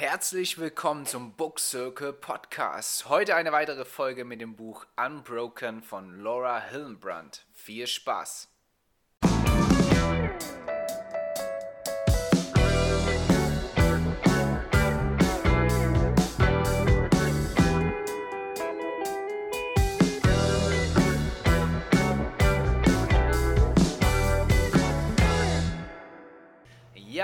Herzlich willkommen zum Book Circle Podcast. Heute eine weitere Folge mit dem Buch Unbroken von Laura Hillenbrand. Viel Spaß!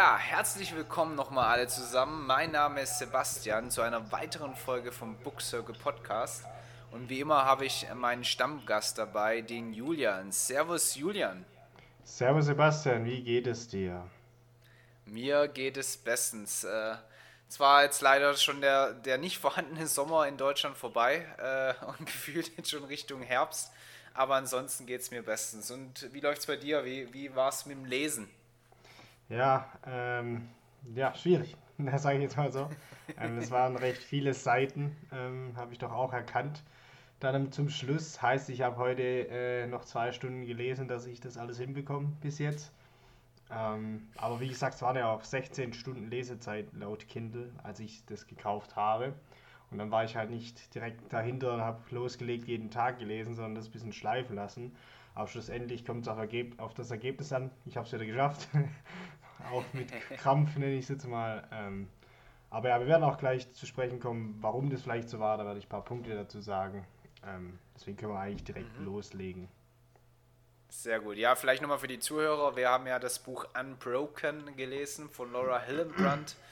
Ja, herzlich willkommen nochmal alle zusammen. Mein Name ist Sebastian zu einer weiteren Folge vom Book Circle Podcast. Und wie immer habe ich meinen Stammgast dabei, den Julian. Servus Julian. Servus Sebastian, wie geht es dir? Mir geht es bestens. Äh, zwar jetzt leider schon der, der nicht vorhandene Sommer in Deutschland vorbei äh, und gefühlt jetzt schon Richtung Herbst, aber ansonsten geht es mir bestens. Und wie läuft es bei dir? Wie, wie war es mit dem Lesen? Ja, ähm, ja, schwierig, das sage ich jetzt mal so. Ähm, es waren recht viele Seiten, ähm, habe ich doch auch erkannt. Dann zum Schluss heißt, ich habe heute äh, noch zwei Stunden gelesen, dass ich das alles hinbekomme bis jetzt. Ähm, aber wie gesagt, es waren ja auch 16 Stunden Lesezeit laut Kindle, als ich das gekauft habe. Und dann war ich halt nicht direkt dahinter und habe losgelegt, jeden Tag gelesen, sondern das ein bisschen schleifen lassen. Aber schlussendlich kommt es auf, auf, das Ergebnis an. Ich habe es wieder geschafft. auch mit Krampf nenne ich es jetzt mal. Ähm, aber ja, wir werden auch gleich zu sprechen kommen, warum das vielleicht so war. Da werde ich ein paar Punkte dazu sagen. Ähm, deswegen können wir eigentlich direkt mhm. loslegen. Sehr gut. Ja, vielleicht nochmal für die Zuhörer. Wir haben ja das Buch Unbroken gelesen von Laura Hillenbrand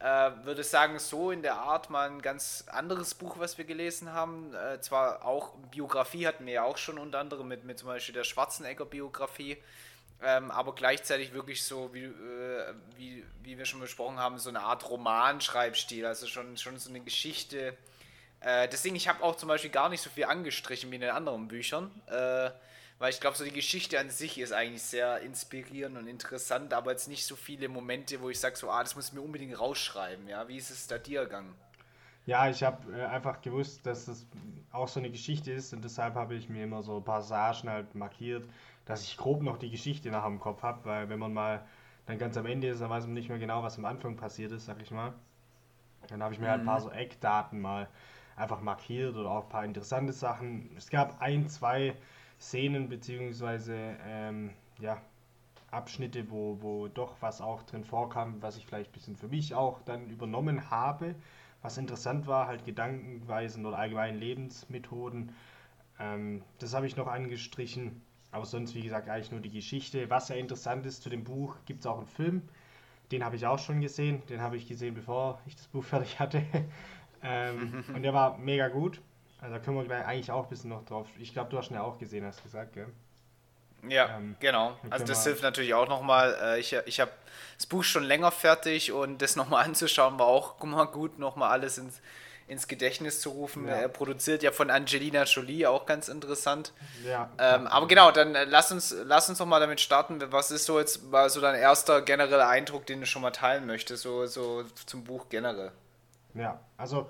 äh, würde sagen, so in der Art mal ein ganz anderes Buch, was wir gelesen haben. Äh, zwar auch Biografie hatten wir ja auch schon unter anderem mit, mit zum Beispiel der Schwarzenegger-Biografie, ähm, aber gleichzeitig wirklich so, wie, äh, wie, wie wir schon besprochen haben, so eine Art Romanschreibstil, also schon, schon so eine Geschichte. Äh, deswegen, ich habe auch zum Beispiel gar nicht so viel angestrichen wie in den anderen Büchern. Äh, weil ich glaube, so die Geschichte an sich ist eigentlich sehr inspirierend und interessant, aber jetzt nicht so viele Momente, wo ich sage, so, ah, das muss ich mir unbedingt rausschreiben. Ja, wie ist es da dir gegangen? Ja, ich habe äh, einfach gewusst, dass das auch so eine Geschichte ist und deshalb habe ich mir immer so Passagen halt markiert, dass ich grob noch die Geschichte nach dem Kopf habe, weil wenn man mal dann ganz am Ende ist, dann weiß man nicht mehr genau, was am Anfang passiert ist, sag ich mal. Dann habe ich mir mhm. halt ein paar mhm. so Eckdaten mal einfach markiert oder auch ein paar interessante Sachen. Es gab ein, zwei Szenen beziehungsweise ähm, ja, Abschnitte, wo, wo doch was auch drin vorkam, was ich vielleicht ein bisschen für mich auch dann übernommen habe. Was interessant war, halt Gedankenweisen oder allgemein Lebensmethoden. Ähm, das habe ich noch angestrichen. Aber sonst, wie gesagt, eigentlich nur die Geschichte. Was sehr interessant ist zu dem Buch, gibt es auch einen Film. Den habe ich auch schon gesehen. Den habe ich gesehen, bevor ich das Buch fertig hatte. ähm, und der war mega gut. Also da können wir gleich eigentlich auch ein bisschen noch drauf. Ich glaube, du hast ihn ja auch gesehen, hast du gesagt, gell? Ja, ähm, genau. Also das hilft natürlich auch nochmal. Äh, ich ich habe das Buch schon länger fertig und das nochmal anzuschauen war auch mal gut, nochmal alles ins, ins Gedächtnis zu rufen. Ja. Er produziert ja von Angelina Jolie, auch ganz interessant. Ja. Ähm, aber genau, dann äh, lass uns, lass uns doch mal damit starten. Was ist so jetzt mal so dein erster genereller Eindruck, den du schon mal teilen möchtest, so, so zum Buch generell? Ja, also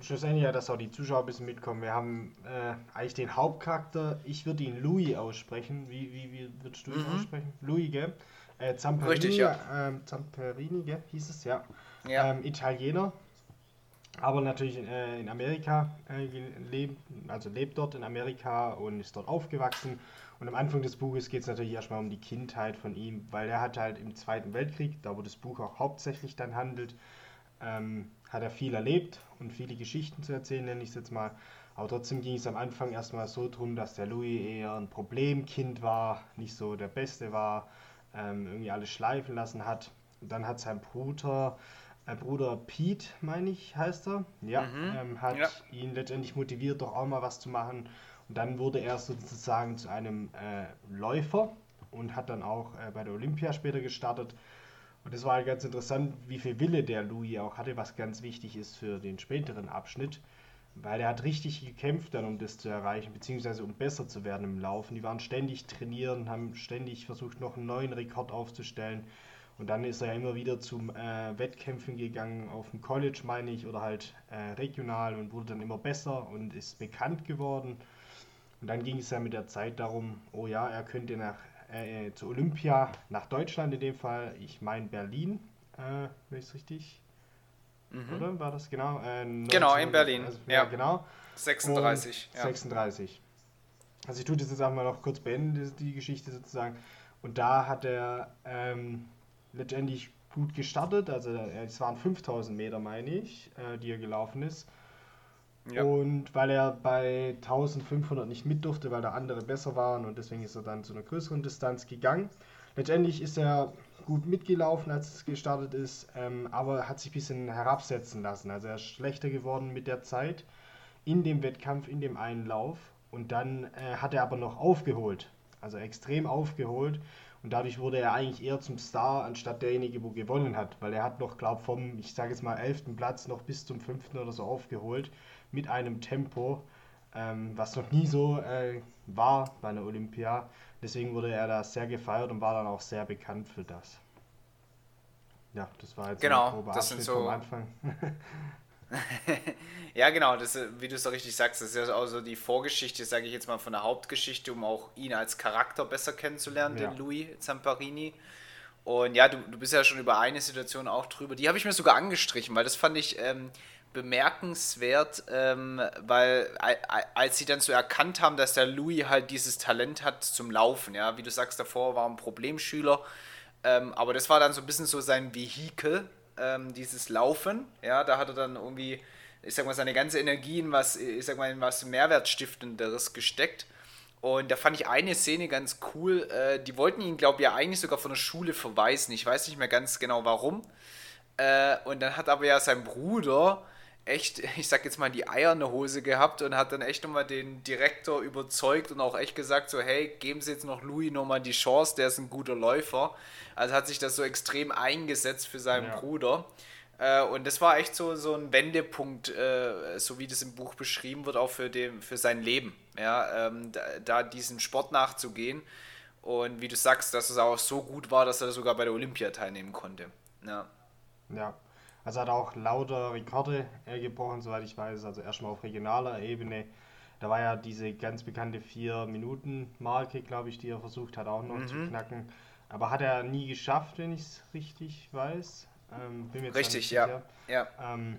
schlussendlich ja, dass auch die Zuschauer ein bisschen mitkommen. Wir haben äh, eigentlich den Hauptcharakter, ich würde ihn Louis aussprechen. Wie, wie, wie würdest du ihn mhm. aussprechen? Louis, gell? Äh, Zamperini, Richtig, ja. Ähm, Zamperini, gell? Hieß es, ja. ja. Ähm, Italiener, aber natürlich äh, in Amerika äh, lebt, also lebt dort in Amerika und ist dort aufgewachsen. Und am Anfang des Buches geht es natürlich erstmal um die Kindheit von ihm, weil er hat halt im Zweiten Weltkrieg, da wo das Buch auch hauptsächlich dann handelt, ähm, hat er viel erlebt und viele Geschichten zu erzählen, nenne ich es jetzt mal. Aber trotzdem ging es am Anfang erstmal so drum, dass der Louis eher ein Problemkind war, nicht so der Beste war, ähm, irgendwie alles schleifen lassen hat. Und dann hat sein Bruder, Bruder Pete, meine ich, heißt er, ja, mhm. ähm, hat ja. ihn letztendlich motiviert, doch auch mal was zu machen. Und dann wurde er sozusagen zu einem äh, Läufer und hat dann auch äh, bei der Olympia später gestartet und das war halt ganz interessant, wie viel Wille der Louis auch hatte, was ganz wichtig ist für den späteren Abschnitt. Weil er hat richtig gekämpft dann, um das zu erreichen, beziehungsweise um besser zu werden im Laufen. Die waren ständig trainieren, haben ständig versucht, noch einen neuen Rekord aufzustellen. Und dann ist er ja immer wieder zum äh, Wettkämpfen gegangen, auf dem College meine ich, oder halt äh, regional und wurde dann immer besser und ist bekannt geworden. Und dann ging es ja mit der Zeit darum, oh ja, er könnte nach äh, zu Olympia nach Deutschland in dem Fall. Ich meine Berlin, äh, wenn ich es richtig. mhm. oder? War das genau? Äh, 19, genau, in Berlin. Also, ja. ja, genau. 36. Ja. 36. Also ich tue das jetzt auch mal noch kurz beenden, die Geschichte sozusagen. Und da hat er ähm, letztendlich gut gestartet. Also es waren 5000 Meter, meine ich, äh, die er gelaufen ist. Ja. Und weil er bei 1500 nicht mit durfte, weil da andere besser waren und deswegen ist er dann zu einer größeren Distanz gegangen. Letztendlich ist er gut mitgelaufen, als es gestartet ist, ähm, aber hat sich ein bisschen herabsetzen lassen. Also er ist schlechter geworden mit der Zeit in dem Wettkampf, in dem einen Lauf. Und dann äh, hat er aber noch aufgeholt, also extrem aufgeholt. Und dadurch wurde er eigentlich eher zum Star, anstatt derjenige, wo gewonnen hat. Weil er hat noch, glaube vom, ich sage jetzt mal, 11. Platz noch bis zum 5. oder so aufgeholt. Mit einem Tempo, ähm, was noch nie so äh, war bei einer Olympia. Deswegen wurde er da sehr gefeiert und war dann auch sehr bekannt für das. Ja, das war jetzt genau, ein das sind so vom Anfang. ja, genau, das, wie du es so richtig sagst, das ist ja auch so die Vorgeschichte, sage ich jetzt mal, von der Hauptgeschichte, um auch ihn als Charakter besser kennenzulernen, ja. den Louis Zamparini. Und ja, du, du bist ja schon über eine Situation auch drüber, die habe ich mir sogar angestrichen, weil das fand ich ähm, bemerkenswert, ähm, weil als sie dann so erkannt haben, dass der Louis halt dieses Talent hat zum Laufen, ja, wie du sagst, davor war ein Problemschüler, ähm, aber das war dann so ein bisschen so sein Vehikel, ähm, dieses Laufen. Ja, da hat er dann irgendwie, ich sag mal, seine ganze Energie in was, ich sag mal, in was Mehrwertstiftenderes gesteckt. Und da fand ich eine Szene ganz cool. Äh, die wollten ihn, glaube ich, ja eigentlich sogar von der Schule verweisen. Ich weiß nicht mehr ganz genau warum. Äh, und dann hat aber ja sein Bruder echt, ich sag jetzt mal, die Eier in der Hose gehabt und hat dann echt nochmal den Direktor überzeugt und auch echt gesagt, so, hey, geben Sie jetzt noch Louis nochmal die Chance, der ist ein guter Läufer. Also hat sich das so extrem eingesetzt für seinen ja. Bruder. Äh, und das war echt so, so ein Wendepunkt, äh, so wie das im Buch beschrieben wird, auch für, den, für sein Leben. Ja, ähm, da, da diesen Sport nachzugehen. Und wie du sagst, dass es auch so gut war, dass er sogar bei der Olympia teilnehmen konnte. Ja. Ja, also hat auch lauter Rekorde äh, gebrochen, soweit ich weiß. Also erstmal auf regionaler Ebene. Da war ja diese ganz bekannte 4-Minuten-Marke, glaube ich, die er versucht hat auch noch mhm. zu knacken. Aber hat er nie geschafft, wenn ich es richtig weiß. Ähm, richtig, ja. ja. Ähm,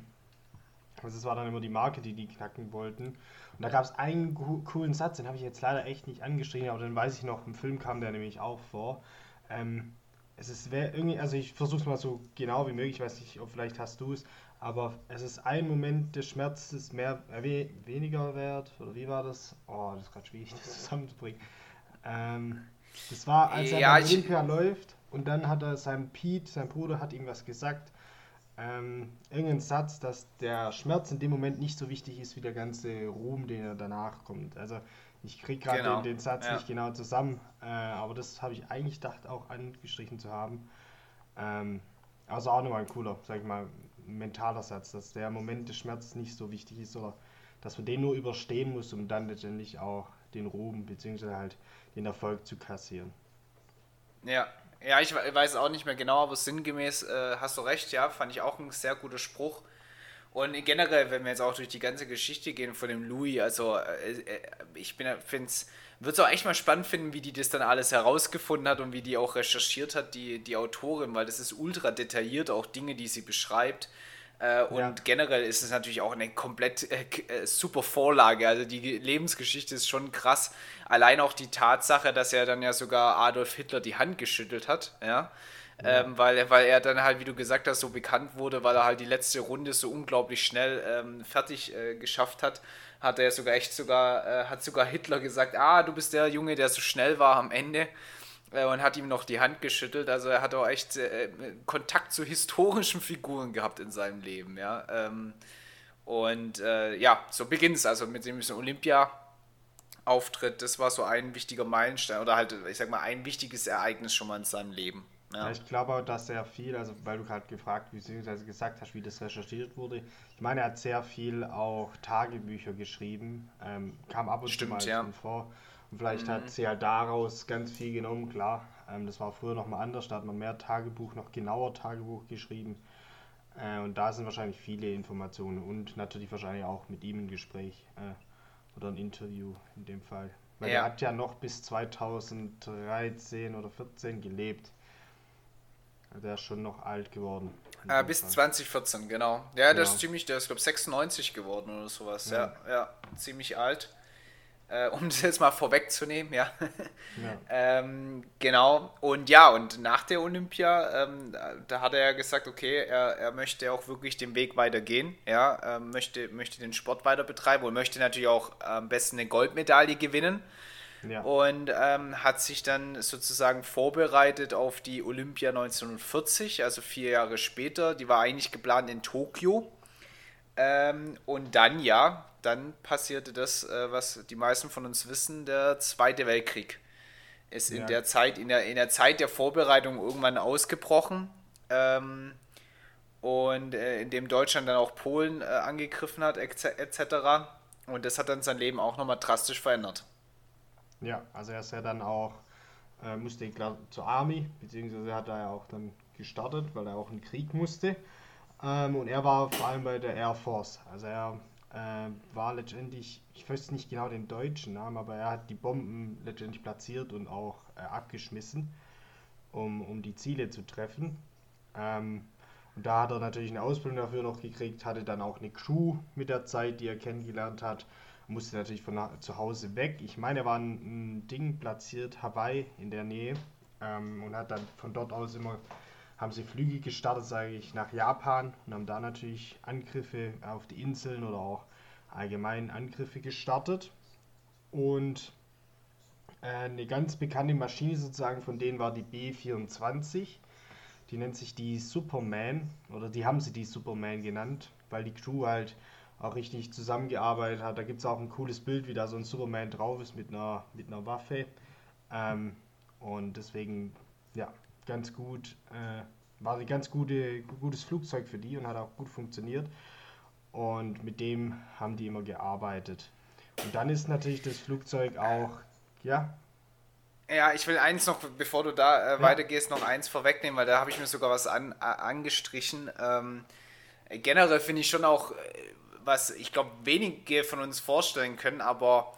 also es war dann immer die Marke, die die knacken wollten. Und da gab es einen coolen Satz, den habe ich jetzt leider echt nicht angestrichen, aber den weiß ich noch, im Film kam der nämlich auch vor. Ähm, es ist irgendwie, also ich versuche es mal so genau wie möglich, ich weiß nicht, ob vielleicht hast du es, aber es ist ein Moment des Schmerzes mehr, äh, we, weniger wert, oder wie war das? Oh, das ist gerade schwierig, das zusammenzubringen. Ähm, das war, als er ja, bei Olympia läuft und dann hat er sein Pete, sein Bruder, hat ihm was gesagt, ähm, irgendeinen Satz, dass der Schmerz in dem Moment nicht so wichtig ist wie der ganze Ruhm, den er danach kommt. Also ich kriege gerade genau. den, den, Satz ja. nicht genau zusammen, äh, aber das habe ich eigentlich gedacht, auch angestrichen zu haben. Ähm, also auch nochmal ein cooler, sag ich mal, mentaler Satz, dass der Moment des Schmerzes nicht so wichtig ist, oder dass man den nur überstehen muss, um dann letztendlich auch den Ruhm bzw. halt den Erfolg zu kassieren. Ja, ja, ich weiß auch nicht mehr genau, aber sinngemäß äh, hast du recht, ja, fand ich auch ein sehr guter Spruch. Und generell, wenn wir jetzt auch durch die ganze Geschichte gehen von dem Louis, also äh, äh ich finde es, würde es auch echt mal spannend finden, wie die das dann alles herausgefunden hat und wie die auch recherchiert hat, die, die Autorin, weil das ist ultra detailliert, auch Dinge, die sie beschreibt. Äh, und ja. generell ist es natürlich auch eine komplett äh, super Vorlage. Also die Lebensgeschichte ist schon krass. Allein auch die Tatsache, dass er dann ja sogar Adolf Hitler die Hand geschüttelt hat, ja. Ähm, weil, weil er dann halt, wie du gesagt hast, so bekannt wurde, weil er halt die letzte Runde so unglaublich schnell ähm, fertig äh, geschafft hat, hat er sogar echt sogar, äh, hat sogar Hitler gesagt, ah, du bist der Junge, der so schnell war am Ende äh, und hat ihm noch die Hand geschüttelt. Also er hat auch echt äh, Kontakt zu historischen Figuren gehabt in seinem Leben, ja. Ähm, und äh, ja, so beginnt es also mit dem Olympia. Auftritt, das war so ein wichtiger Meilenstein oder halt, ich sag mal, ein wichtiges Ereignis schon mal in seinem Leben. Ja. Ich glaube auch, dass er viel, also weil du gerade gefragt bzw. gesagt hast, wie das recherchiert wurde. Ich meine, er hat sehr viel auch Tagebücher geschrieben, ähm, kam ab und Stimmt, zu mal ja. vor. Und vielleicht mhm. hat sie halt daraus ganz viel genommen, klar. Ähm, das war früher nochmal anders, da hat man mehr Tagebuch, noch genauer Tagebuch geschrieben. Äh, und da sind wahrscheinlich viele Informationen und natürlich wahrscheinlich auch mit ihm ein Gespräch äh, oder ein Interview in dem Fall. Weil ja. er hat ja noch bis 2013 oder 2014 gelebt. Der ist schon noch alt geworden. Äh, bis 2014, genau. Ja, der genau. ist ziemlich, der ist glaube 96 geworden oder sowas. Ja, ja, ja ziemlich alt. Äh, um das jetzt mal vorwegzunehmen, ja. ja. ähm, genau. Und ja, und nach der Olympia, ähm, da hat er ja gesagt, okay, er, er möchte auch wirklich den Weg weitergehen, ja, ähm, möchte, möchte den Sport weiter betreiben und möchte natürlich auch am besten eine Goldmedaille gewinnen. Ja. Und ähm, hat sich dann sozusagen vorbereitet auf die Olympia 1940, also vier Jahre später. Die war eigentlich geplant in Tokio. Ähm, und dann, ja, dann passierte das, äh, was die meisten von uns wissen, der Zweite Weltkrieg. Ist ja. in der Zeit, in der, in der Zeit der Vorbereitung irgendwann ausgebrochen. Ähm, und äh, in dem Deutschland dann auch Polen äh, angegriffen hat, etc. Und das hat dann sein Leben auch nochmal drastisch verändert. Ja, also er ist ja dann auch, äh, musste klar zur Army, beziehungsweise hat er ja auch dann gestartet, weil er auch in den Krieg musste. Ähm, und er war vor allem bei der Air Force. Also er äh, war letztendlich, ich weiß nicht genau den deutschen Namen, aber er hat die Bomben letztendlich platziert und auch äh, abgeschmissen, um, um die Ziele zu treffen. Ähm, und da hat er natürlich eine Ausbildung dafür noch gekriegt, hatte dann auch eine Crew mit der Zeit, die er kennengelernt hat musste natürlich von zu Hause weg. Ich meine, er war ein, ein Ding platziert, Hawaii in der Nähe ähm, und hat dann von dort aus immer, haben sie Flüge gestartet, sage ich, nach Japan und haben da natürlich Angriffe auf die Inseln oder auch allgemein Angriffe gestartet. Und äh, eine ganz bekannte Maschine sozusagen von denen war die B-24. Die nennt sich die Superman oder die haben sie die Superman genannt, weil die Crew halt auch richtig zusammengearbeitet hat. Da gibt es auch ein cooles Bild, wie da so ein Superman drauf ist mit einer, mit einer Waffe. Ähm, und deswegen, ja, ganz gut, äh, war ein ganz gute, gutes Flugzeug für die und hat auch gut funktioniert. Und mit dem haben die immer gearbeitet. Und dann ist natürlich das Flugzeug auch, ja. Ja, ich will eins noch, bevor du da äh, ja. weitergehst, noch eins vorwegnehmen, weil da habe ich mir sogar was an, äh, angestrichen. Ähm, generell finde ich schon auch, äh, was ich glaube wenige von uns vorstellen können, aber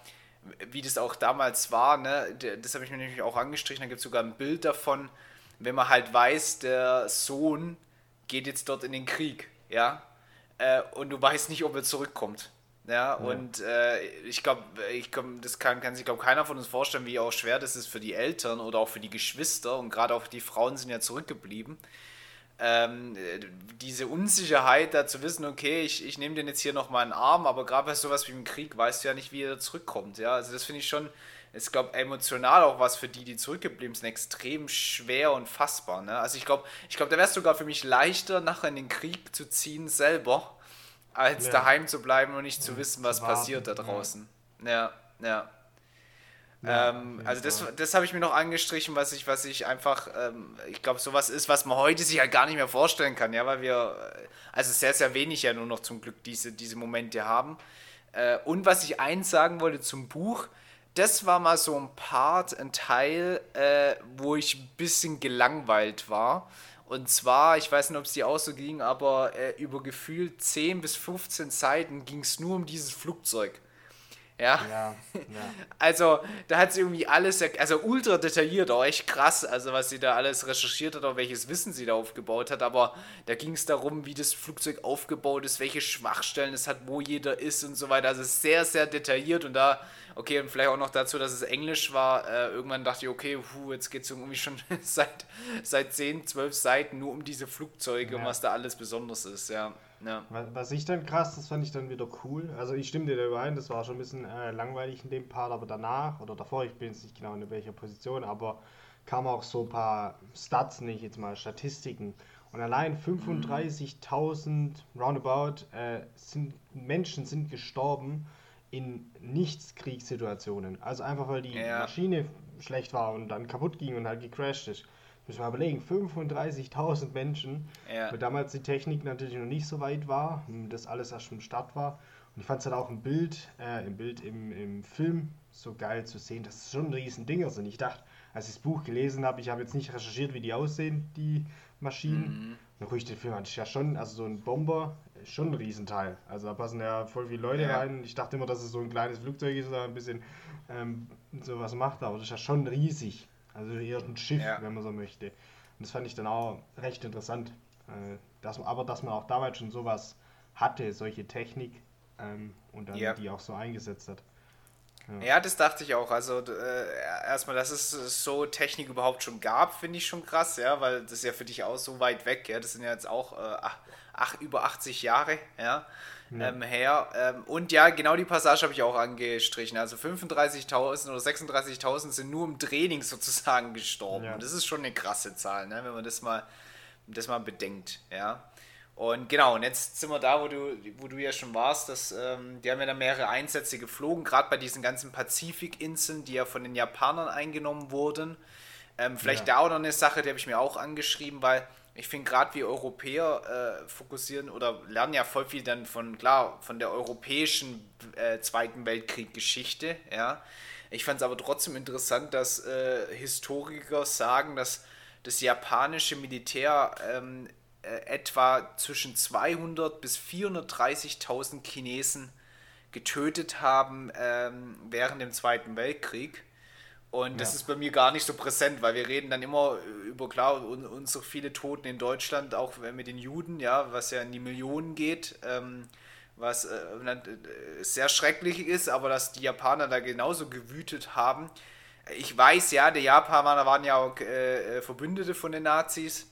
wie das auch damals war, ne, das habe ich mir nämlich auch angestrichen, da gibt es sogar ein Bild davon, wenn man halt weiß, der Sohn geht jetzt dort in den Krieg, ja, äh, und du weißt nicht, ob er zurückkommt. Ja, ja. und äh, ich glaube, ich glaub, das kann, kann sich glaube keiner von uns vorstellen, wie auch schwer das ist für die Eltern oder auch für die Geschwister und gerade auch die Frauen sind ja zurückgeblieben ähm, diese Unsicherheit, da zu wissen, okay, ich, ich nehme den jetzt hier noch mal in den Arm, aber gerade bei sowas wie im Krieg weißt du ja nicht, wie er zurückkommt. Ja, also das finde ich schon, ist glaube emotional auch was für die, die zurückgeblieben sind, extrem schwer und fassbar. Ne? Also ich glaube, ich glaube, da wäre es sogar für mich leichter, nachher in den Krieg zu ziehen selber, als ja. daheim zu bleiben und nicht zu wissen, was passiert da draußen. Ja, ja. ja. Ja, ähm, also das, das habe ich mir noch angestrichen, was ich, was ich einfach, ähm, ich glaube, sowas ist, was man heute sich halt gar nicht mehr vorstellen kann, ja, weil wir, äh, also sehr, sehr wenig ja nur noch zum Glück diese, diese Momente haben. Äh, und was ich eins sagen wollte zum Buch, das war mal so ein Part, ein Teil, äh, wo ich ein bisschen gelangweilt war. Und zwar, ich weiß nicht, ob es dir auch so ging, aber äh, über gefühlt 10 bis 15 Seiten ging es nur um dieses Flugzeug. Ja. ja, ja. Also, da hat sie irgendwie alles, also ultra detailliert, auch echt krass, also was sie da alles recherchiert hat, auch welches Wissen sie da aufgebaut hat, aber da ging es darum, wie das Flugzeug aufgebaut ist, welche Schwachstellen es hat, wo jeder ist und so weiter. Also sehr, sehr detailliert und da, okay, und vielleicht auch noch dazu, dass es Englisch war. Äh, irgendwann dachte ich, okay, puh, jetzt geht es irgendwie schon seit, seit 10, 12 Seiten nur um diese Flugzeuge ja. und was da alles Besonderes ist, ja. Ja. Was ich dann krass, das fand ich dann wieder cool. Also ich stimme dir da überein, das war schon ein bisschen äh, langweilig in dem Part, aber danach oder davor, ich bin jetzt nicht genau in welcher Position, aber kamen auch so ein paar Stats, nicht jetzt mal Statistiken. Und allein 35.000 roundabout äh, sind, Menschen sind gestorben in Nichtskriegssituationen. Also einfach weil die ja. Maschine schlecht war und dann kaputt ging und halt gecrashed ist. Müssen wir überlegen, 35.000 Menschen, ja. weil damals die Technik natürlich noch nicht so weit war, das alles erst im Start war. Und ich fand es halt auch im Bild, äh, im Bild, im, im Film so geil zu sehen, dass es schon ein riesen Dinger sind. Ich dachte, als ich das Buch gelesen habe, ich habe jetzt nicht recherchiert, wie die aussehen, die Maschinen. Mhm. Dann gucke ich den Film an, ist ja schon, also so ein Bomber ist schon ein Riesenteil. Also da passen ja voll viele Leute ja. rein. Ich dachte immer, dass es so ein kleines Flugzeug ist oder ein bisschen ähm, sowas macht, aber das ist ja schon riesig. Also eher ein Schiff, ja. wenn man so möchte. Und das fand ich dann auch recht interessant, äh, dass, aber dass man auch damals schon sowas hatte, solche Technik ähm, und dann ja. die auch so eingesetzt hat. Ja. ja, das dachte ich auch. Also äh, erstmal, dass es so Technik überhaupt schon gab, finde ich schon krass, ja, weil das ist ja für dich auch so weit weg, ja. Das sind ja jetzt auch äh, ach, über 80 Jahre, ja. Ja. Ähm, her. Ähm, und ja, genau die Passage habe ich auch angestrichen. Also 35.000 oder 36.000 sind nur im Training sozusagen gestorben. Ja. Und das ist schon eine krasse Zahl, ne? wenn man das mal, das mal bedenkt. Ja. Und genau, und jetzt sind wir da, wo du, wo du ja schon warst. Dass, ähm, die haben ja dann mehrere Einsätze geflogen, gerade bei diesen ganzen Pazifikinseln, die ja von den Japanern eingenommen wurden. Ähm, vielleicht ja. da auch noch eine Sache, die habe ich mir auch angeschrieben, weil ich finde gerade wir Europäer äh, fokussieren oder lernen ja voll viel dann von, klar, von der europäischen äh, Zweiten Weltkrieg-Geschichte, ja. Ich fand es aber trotzdem interessant, dass äh, Historiker sagen, dass das japanische Militär ähm, äh, etwa zwischen 200 bis 430.000 Chinesen getötet haben ähm, während dem Zweiten Weltkrieg. Und ja. das ist bei mir gar nicht so präsent, weil wir reden dann immer über, klar, unsere viele Toten in Deutschland, auch mit den Juden, ja, was ja in die Millionen geht, ähm, was äh, äh sehr schrecklich ist, aber dass die Japaner da genauso gewütet haben. Ich weiß ja, die Japaner waren ja auch äh, äh Verbündete von den Nazis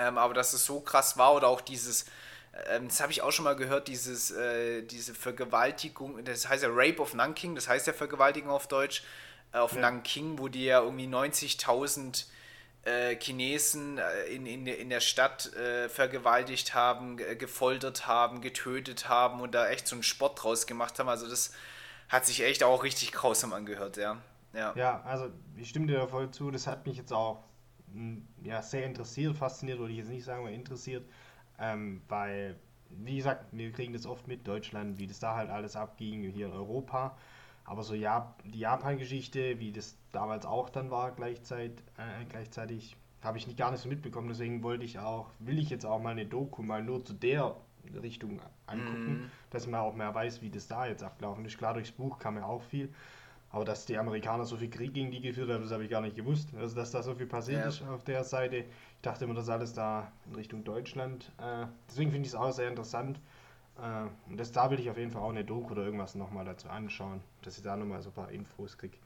ähm, aber dass es so krass war oder auch dieses, ähm, das habe ich auch schon mal gehört, dieses, äh, diese Vergewaltigung, das heißt ja Rape of Nanking, das heißt ja Vergewaltigung auf Deutsch, äh, auf ja. Nanking, wo die ja irgendwie 90.000 äh, Chinesen äh, in, in, in der Stadt äh, vergewaltigt haben, gefoltert haben, getötet haben und da echt so einen Sport draus gemacht haben. Also das hat sich echt auch richtig grausam angehört, ja. Ja, ja also ich stimme dir da voll zu, das hat mich jetzt auch ja, sehr interessiert, fasziniert, würde ich jetzt nicht sagen, aber interessiert, ähm, weil, wie gesagt, wir kriegen das oft mit, Deutschland, wie das da halt alles abging, hier in Europa. Aber so ja, die Japan-Geschichte, wie das damals auch dann war, gleichzeitig, äh, gleichzeitig habe ich nicht gar nicht so mitbekommen. Deswegen wollte ich auch, will ich jetzt auch mal eine Doku mal nur zu der Richtung angucken, mm. dass man auch mehr weiß, wie das da jetzt abgelaufen ist. Klar, durchs Buch kam ja auch viel. Aber dass die Amerikaner so viel Krieg gegen die geführt haben, das habe ich gar nicht gewusst. Also, dass da so viel passiert ja. ist auf der Seite. Ich dachte immer, das alles da in Richtung Deutschland. Äh, deswegen finde ich es auch sehr interessant. Äh, und das, da will ich auf jeden Fall auch eine Doku oder irgendwas nochmal dazu anschauen, dass ich da nochmal so ein paar Infos kriege.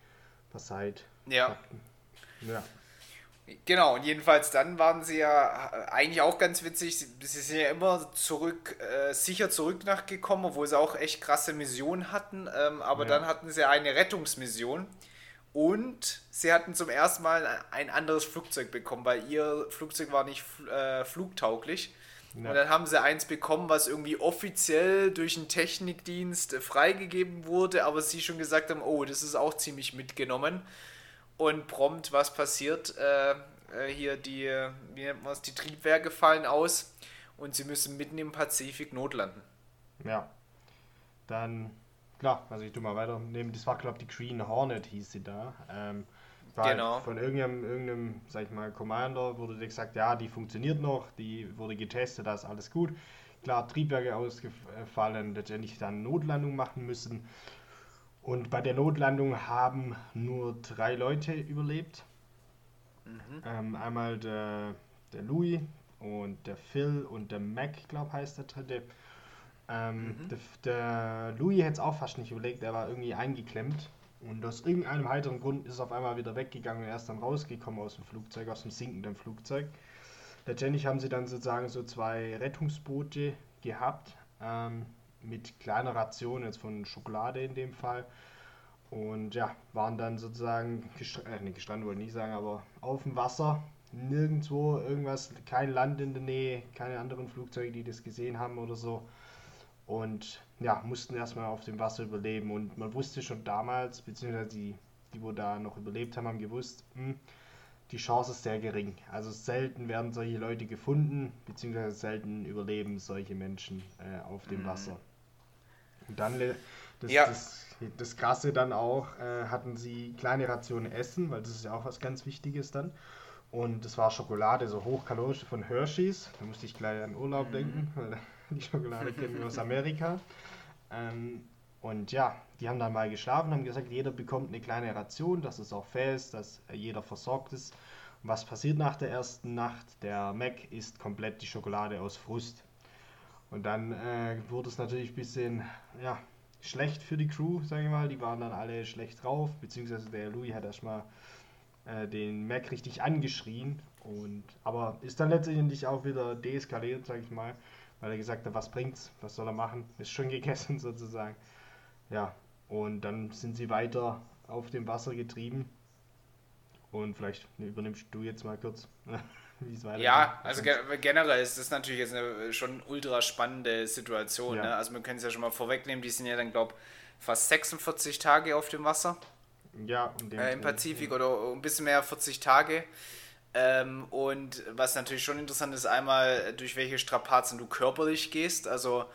Was halt. Ja. Ja. Genau, und jedenfalls dann waren sie ja äh, eigentlich auch ganz witzig. Sie, sind ja immer zurück, äh, sicher zurück nachgekommen, obwohl sie auch echt krasse Missionen hatten. Ähm, aber ja. dann hatten sie eine Rettungsmission und sie hatten zum ersten Mal ein anderes Flugzeug bekommen, weil ihr Flugzeug war nicht äh, flugtauglich. Ja. Und dann haben sie eins bekommen, was irgendwie offiziell durch einen Technikdienst äh, freigegeben wurde, aber sie schon gesagt haben, oh, das ist auch ziemlich mitgenommen. Und prompt, was passiert? Äh, äh, hier die, wie nennt man es, die Triebwerke fallen aus und sie müssen mitten im Pazifik notlanden. Ja. Dann, klar, also ich tu mal weiter. Das war, glaube ich, die Green Hornet hieß sie da. Ähm, genau. Von irgendeinem, irgendeinem, sag ich mal, Commander wurde gesagt, ja, die funktioniert noch, die wurde getestet, da ist alles gut. Klar, Triebwerke ausgefallen, letztendlich dann Notlandung machen müssen. Und bei der Notlandung haben nur drei Leute überlebt. Mhm. Ähm, einmal der, der Louis und der Phil und der Mac, glaube heißt der dritte. Ähm, mhm. der, der, Louis hätte es auch fast nicht überlegt, er war irgendwie eingeklemmt. Und aus irgendeinem heiteren Grund ist es auf einmal wieder weggegangen und er ist dann rausgekommen aus dem Flugzeug, aus dem sinkenden Flugzeug. Letztendlich haben sie dann sozusagen so zwei Rettungsboote gehabt. Ähm, mit kleiner Ration jetzt von Schokolade in dem Fall. Und ja, waren dann sozusagen, gestrandet, äh, nicht gestrandet wollte ich nicht sagen, aber auf dem Wasser, nirgendwo irgendwas, kein Land in der Nähe, keine anderen Flugzeuge, die das gesehen haben oder so. Und ja, mussten erstmal auf dem Wasser überleben. Und man wusste schon damals, beziehungsweise die, die wo da noch überlebt haben, haben gewusst, mh, hm, die Chance ist sehr gering. Also selten werden solche Leute gefunden, beziehungsweise selten überleben solche Menschen äh, auf dem mhm. Wasser. Und dann, das, ja. das, das Krasse dann auch, äh, hatten sie kleine Rationen Essen, weil das ist ja auch was ganz Wichtiges dann. Und das war Schokolade, so hochkalorisch von Hershey's. Da musste ich gleich an Urlaub mhm. denken, weil die Schokolade kennen wir aus Amerika. Ähm, und ja, die haben dann mal geschlafen, haben gesagt, jeder bekommt eine kleine Ration, dass es auch fest, dass jeder versorgt ist. Was passiert nach der ersten Nacht? Der Mac isst komplett die Schokolade aus Frust. Und dann äh, wurde es natürlich ein bisschen ja, schlecht für die Crew, sage ich mal. Die waren dann alle schlecht drauf, beziehungsweise der Louis hat erstmal äh, den Mac richtig angeschrien. Und, aber ist dann letztendlich auch wieder deeskaliert, sage ich mal, weil er gesagt hat, was bringt's, was soll er machen, ist schon gegessen sozusagen. Ja, und dann sind sie weiter auf dem Wasser getrieben. Und vielleicht übernimmst du jetzt mal kurz, wie es weitergeht. Ja, also generell ist das natürlich jetzt eine schon ultra spannende Situation. Ja. Ne? Also wir können es ja schon mal vorwegnehmen, die sind ja dann, glaube ich, fast 46 Tage auf dem Wasser. Ja, äh, im Pazifik ja. oder ein bisschen mehr 40 Tage. Ähm, und was natürlich schon interessant ist, einmal durch welche Strapazen du körperlich gehst. Also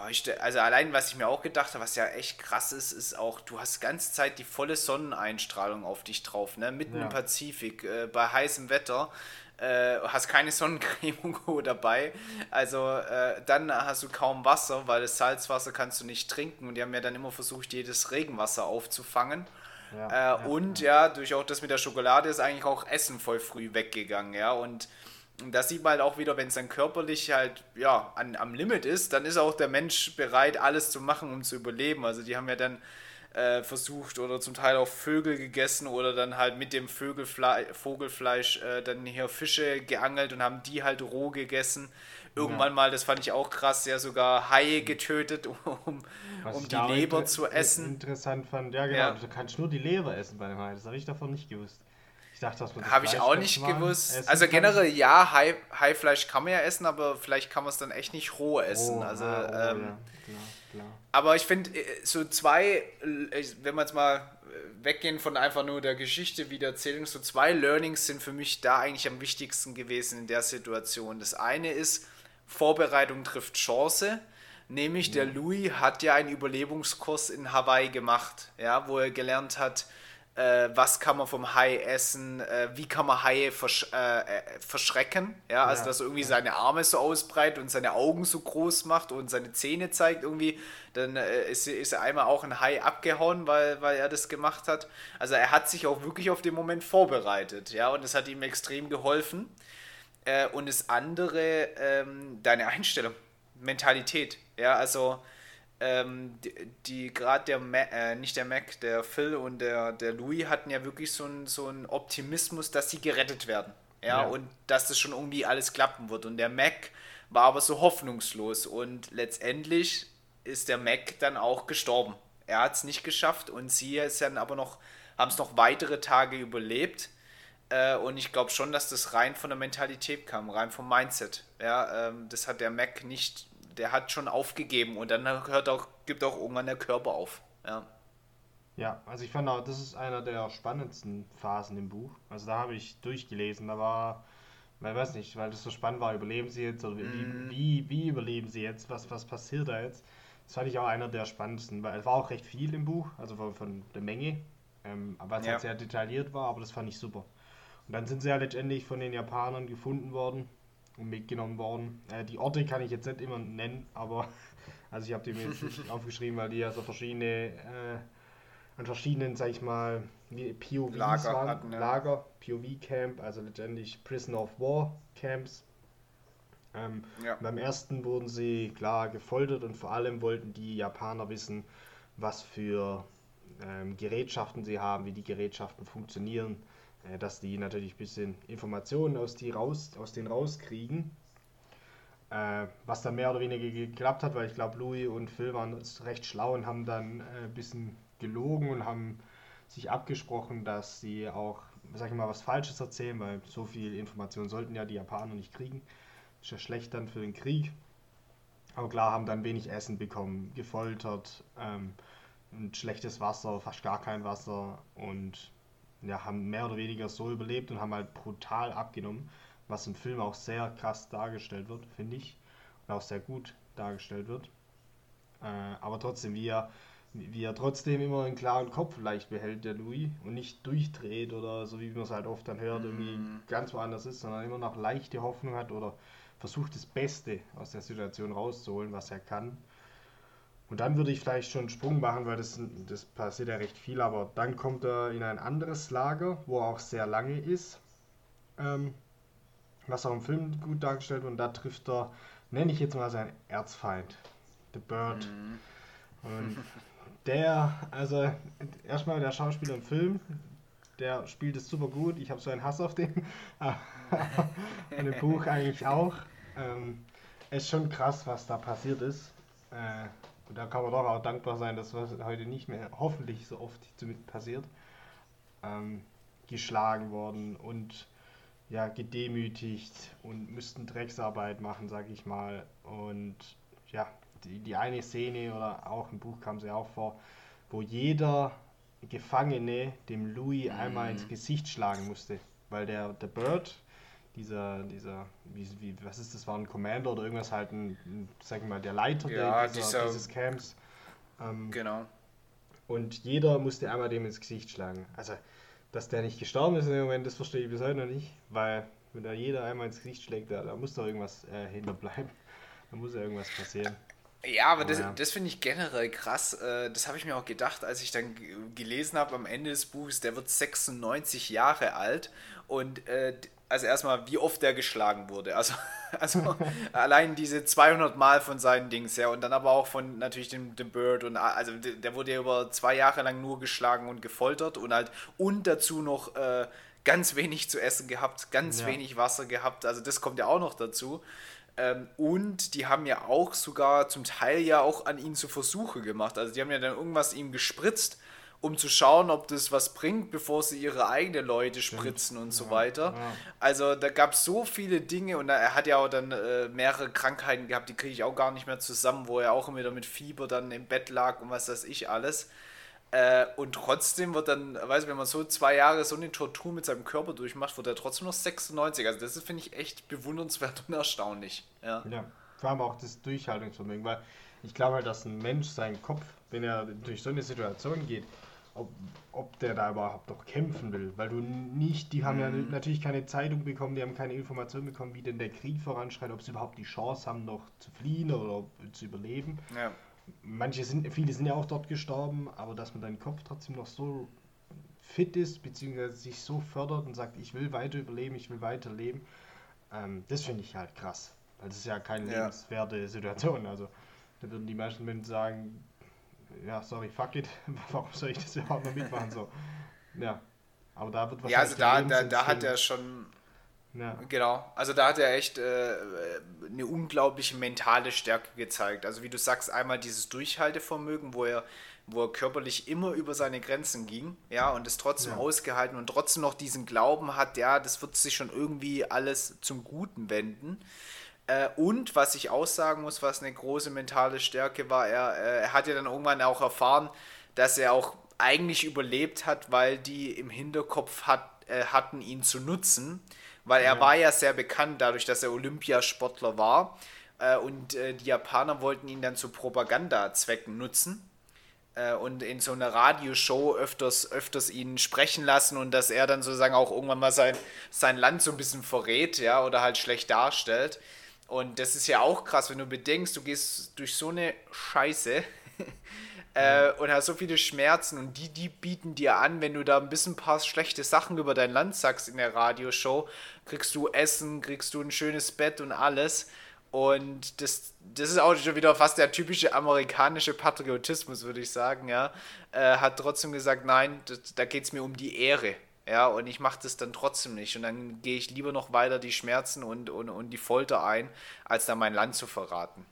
also allein, was ich mir auch gedacht habe, was ja echt krass ist, ist auch, du hast die ganze Zeit die volle Sonneneinstrahlung auf dich drauf, ne? Mitten ja. im Pazifik, äh, bei heißem Wetter. Äh, hast keine Sonnencreme dabei. Also äh, dann hast du kaum Wasser, weil das Salzwasser kannst du nicht trinken. Und die haben ja dann immer versucht, jedes Regenwasser aufzufangen. Ja, äh, ja, und ja. durch auch das mit der Schokolade ist eigentlich auch Essen voll früh weggegangen, ja. Und und da sieht man halt auch wieder, wenn es dann körperlich halt ja, an, am Limit ist, dann ist auch der Mensch bereit, alles zu machen, um zu überleben. Also die haben ja dann äh, versucht oder zum Teil auch Vögel gegessen oder dann halt mit dem Vögelfle Vogelfleisch äh, dann hier Fische geangelt und haben die halt roh gegessen. Irgendwann ja. mal, das fand ich auch krass, ja sogar Haie getötet, um, um die Leber zu essen. Interessant fand, ja genau, ja. du kannst nur die Leber essen bei dem Hai, das habe ich davon nicht gewusst. Ich dachte, das Habe ich auch nicht gewusst. Also generell ja, Hai, Haifleisch kann man ja essen, aber vielleicht kann man es dann echt nicht roh essen. Oh, also, ah, oh, ähm, ja. klar, klar. Aber ich finde, äh, so zwei, äh, wenn wir jetzt mal äh, weggehen von einfach nur der Geschichte wie der Erzählung, so zwei Learnings sind für mich da eigentlich am wichtigsten gewesen in der Situation. Das eine ist, Vorbereitung trifft Chance. Nämlich ja. der Louis hat ja einen Überlebungskurs in Hawaii gemacht, ja, wo er gelernt hat, äh, was kann man vom Hai essen, äh, wie kann man Haie versch äh, äh verschrecken, ja, also ja, dass er irgendwie ja. seine Arme so ausbreitet und seine Augen so groß macht und seine Zähne zeigt irgendwie, dann äh, ist, ist er einmal auch ein Hai abgehauen, weil, weil er das gemacht hat. Also er hat sich auch wirklich auf den Moment vorbereitet, ja, und das hat ihm extrem geholfen. Und das andere, ähm, deine Einstellung, Mentalität, ja, also ähm, die, die gerade der Mac, äh, nicht der Mac, der Phil und der, der Louis hatten ja wirklich so einen so Optimismus, dass sie gerettet werden. Ja, ja, und dass das schon irgendwie alles klappen wird. Und der Mac war aber so hoffnungslos und letztendlich ist der Mac dann auch gestorben. Er hat es nicht geschafft und sie ist dann aber noch, haben es noch weitere Tage überlebt. Äh, und ich glaube schon, dass das rein von der Mentalität kam, rein vom Mindset. Ja, ähm, das hat der Mac nicht der hat schon aufgegeben und dann hört auch, gibt auch irgendwann der Körper auf. Ja. Ja, also ich fand auch, das ist einer der spannendsten Phasen im Buch. Also da habe ich durchgelesen, da war, ich weiß nicht, weil das so spannend war, überleben sie jetzt oder wie, mm. wie, wie überleben sie jetzt, was, was passiert da jetzt? Das fand ich auch einer der spannendsten, weil es war auch recht viel im Buch, also von, von der Menge, ähm, weil es ja. halt sehr detailliert war, aber das fand ich super. Und dann sind sie ja letztendlich von den Japanern gefunden worden mitgenommen worden. Äh, die Orte kann ich jetzt nicht immer nennen, aber also ich habe die mir jetzt nicht aufgeschrieben, weil die ja so verschiedene äh, an verschiedenen, sag ich mal, POVs Lager waren, hatten, ja. Lager, POV Camp, also letztendlich Prisoner of War Camps. Ähm, ja. Beim ersten wurden sie klar gefoltert und vor allem wollten die Japaner wissen, was für ähm, Gerätschaften sie haben, wie die Gerätschaften funktionieren, dass die natürlich ein bisschen Informationen aus, die raus, aus denen rauskriegen. Äh, was dann mehr oder weniger geklappt hat, weil ich glaube, Louis und Phil waren recht schlau und haben dann äh, ein bisschen gelogen und haben sich abgesprochen, dass sie auch, sag ich mal, was Falsches erzählen, weil so viel Informationen sollten ja die Japaner nicht kriegen. Ist ja schlecht dann für den Krieg. Aber klar, haben dann wenig Essen bekommen, gefoltert, ähm, ein schlechtes Wasser, fast gar kein Wasser und ja, haben mehr oder weniger so überlebt und haben halt brutal abgenommen, was im Film auch sehr krass dargestellt wird, finde ich. Und auch sehr gut dargestellt wird. Äh, aber trotzdem, wie er, wie er trotzdem immer einen klaren Kopf leicht behält, der Louis, und nicht durchdreht oder so wie man es halt oft dann hört, irgendwie mm. ganz woanders ist, sondern immer noch leichte Hoffnung hat oder versucht das Beste aus der Situation rauszuholen, was er kann. Und dann würde ich vielleicht schon einen Sprung machen, weil das, das passiert ja recht viel, aber dann kommt er in ein anderes Lager, wo er auch sehr lange ist. ähm, was auch im Film gut dargestellt wird. Und da trifft er, nenne ich jetzt mal seinen Erzfeind, The Bird. Mhm. Und der, also erstmal der Schauspieler im Film, der spielt es super gut. Ich habe so einen Hass auf den. Und im Buch eigentlich auch. Ähm, es ist schon krass, was da passiert ist. Äh, und da kann man doch auch dankbar sein, dass was heute nicht mehr hoffentlich so oft zumindest passiert. Ähm, geschlagen worden und ja, gedemütigt und müssten Drecksarbeit machen, sag ich mal. Und ja, die, die eine Szene oder auch im Buch kam sie auch vor, wo jeder Gefangene dem Louis mhm. einmal ins Gesicht schlagen musste. Weil der, der Bird, dieser, dieser, wie, wie, was ist das, war ein Commander oder irgendwas halt, ein, ein sag ich mal, der Leiter ja, dieser, dieser, dieses Camps. Ähm, genau. Und jeder musste einmal dem ins Gesicht schlagen. Also, dass der nicht gestorben ist in dem Moment, das verstehe ich bis heute noch nicht, weil wenn da jeder einmal ins Gesicht schlägt, da, da muss doch irgendwas äh, hinterbleiben. Da muss ja irgendwas passieren. Ja, aber das, ja. das finde ich generell krass. Äh, das habe ich mir auch gedacht, als ich dann gelesen habe am Ende des Buches, der wird 96 Jahre alt und äh, also erstmal, wie oft der geschlagen wurde. Also, also allein diese 200 Mal von seinen Dings her und dann aber auch von natürlich dem, dem Bird und also der wurde ja über zwei Jahre lang nur geschlagen und gefoltert und halt und dazu noch äh, ganz wenig zu essen gehabt, ganz ja. wenig Wasser gehabt. Also das kommt ja auch noch dazu. Ähm, und die haben ja auch sogar zum Teil ja auch an ihn zu Versuche gemacht. Also die haben ja dann irgendwas ihm gespritzt, um zu schauen, ob das was bringt, bevor sie ihre eigenen Leute spritzen und so weiter. Ja. Also da gab es so viele Dinge und er hat ja auch dann äh, mehrere Krankheiten gehabt, die kriege ich auch gar nicht mehr zusammen, wo er auch immer wieder mit Fieber dann im Bett lag und was weiß ich alles. Äh, und trotzdem wird dann, weißt du, wenn man so zwei Jahre so eine Tortur mit seinem Körper durchmacht, wird er trotzdem noch 96. Also das finde ich echt bewundernswert und erstaunlich. Ja. ja, vor allem auch das Durchhaltungsvermögen, weil ich glaube halt, dass ein Mensch seinen Kopf, wenn er durch so eine Situation geht, ob, ob der da überhaupt noch kämpfen will, weil du nicht, die haben mhm. ja natürlich keine Zeitung bekommen, die haben keine Information bekommen, wie denn der Krieg voranschreitet, ob sie überhaupt die Chance haben, noch zu fliehen oder zu überleben. Ja manche sind, viele sind ja auch dort gestorben, aber dass man dein Kopf trotzdem noch so fit ist, beziehungsweise sich so fördert und sagt, ich will weiter überleben, ich will weiter leben, ähm, das finde ich halt krass. Weil das ist ja keine ja. lebenswerte Situation. Also da würden die meisten Menschen sagen, ja, sorry, fuck it, warum soll ich das überhaupt noch mitmachen? So. Ja. Aber da wird wahrscheinlich. Ja, also da, da, da hat er schon ja. Genau, also da hat er echt äh, eine unglaubliche mentale Stärke gezeigt. Also wie du sagst, einmal dieses Durchhaltevermögen, wo er, wo er körperlich immer über seine Grenzen ging, ja, und es trotzdem ja. ausgehalten und trotzdem noch diesen Glauben hat, ja, das wird sich schon irgendwie alles zum Guten wenden. Äh, und was ich auch sagen muss, was eine große mentale Stärke war, er, äh, er hat ja dann irgendwann auch erfahren, dass er auch eigentlich überlebt hat, weil die im Hinterkopf hat, äh, hatten, ihn zu nutzen weil er ja. war ja sehr bekannt dadurch, dass er Olympiasportler war. Äh, und äh, die Japaner wollten ihn dann zu Propagandazwecken nutzen äh, und in so einer Radioshow öfters, öfters ihn sprechen lassen und dass er dann sozusagen auch irgendwann mal sein, sein Land so ein bisschen verrät, ja, oder halt schlecht darstellt. Und das ist ja auch krass, wenn du bedenkst, du gehst durch so eine Scheiße äh, und hast so viele Schmerzen und die, die bieten dir an, wenn du da ein bisschen ein paar schlechte Sachen über dein Land sagst in der Radioshow, kriegst du Essen, kriegst du ein schönes Bett und alles. Und das, das ist auch schon wieder fast der typische amerikanische Patriotismus, würde ich sagen, ja. Äh, hat trotzdem gesagt, nein, das, da geht es mir um die Ehre. Ja, und ich mache das dann trotzdem nicht. Und dann gehe ich lieber noch weiter die Schmerzen und, und, und die Folter ein, als dann mein Land zu verraten.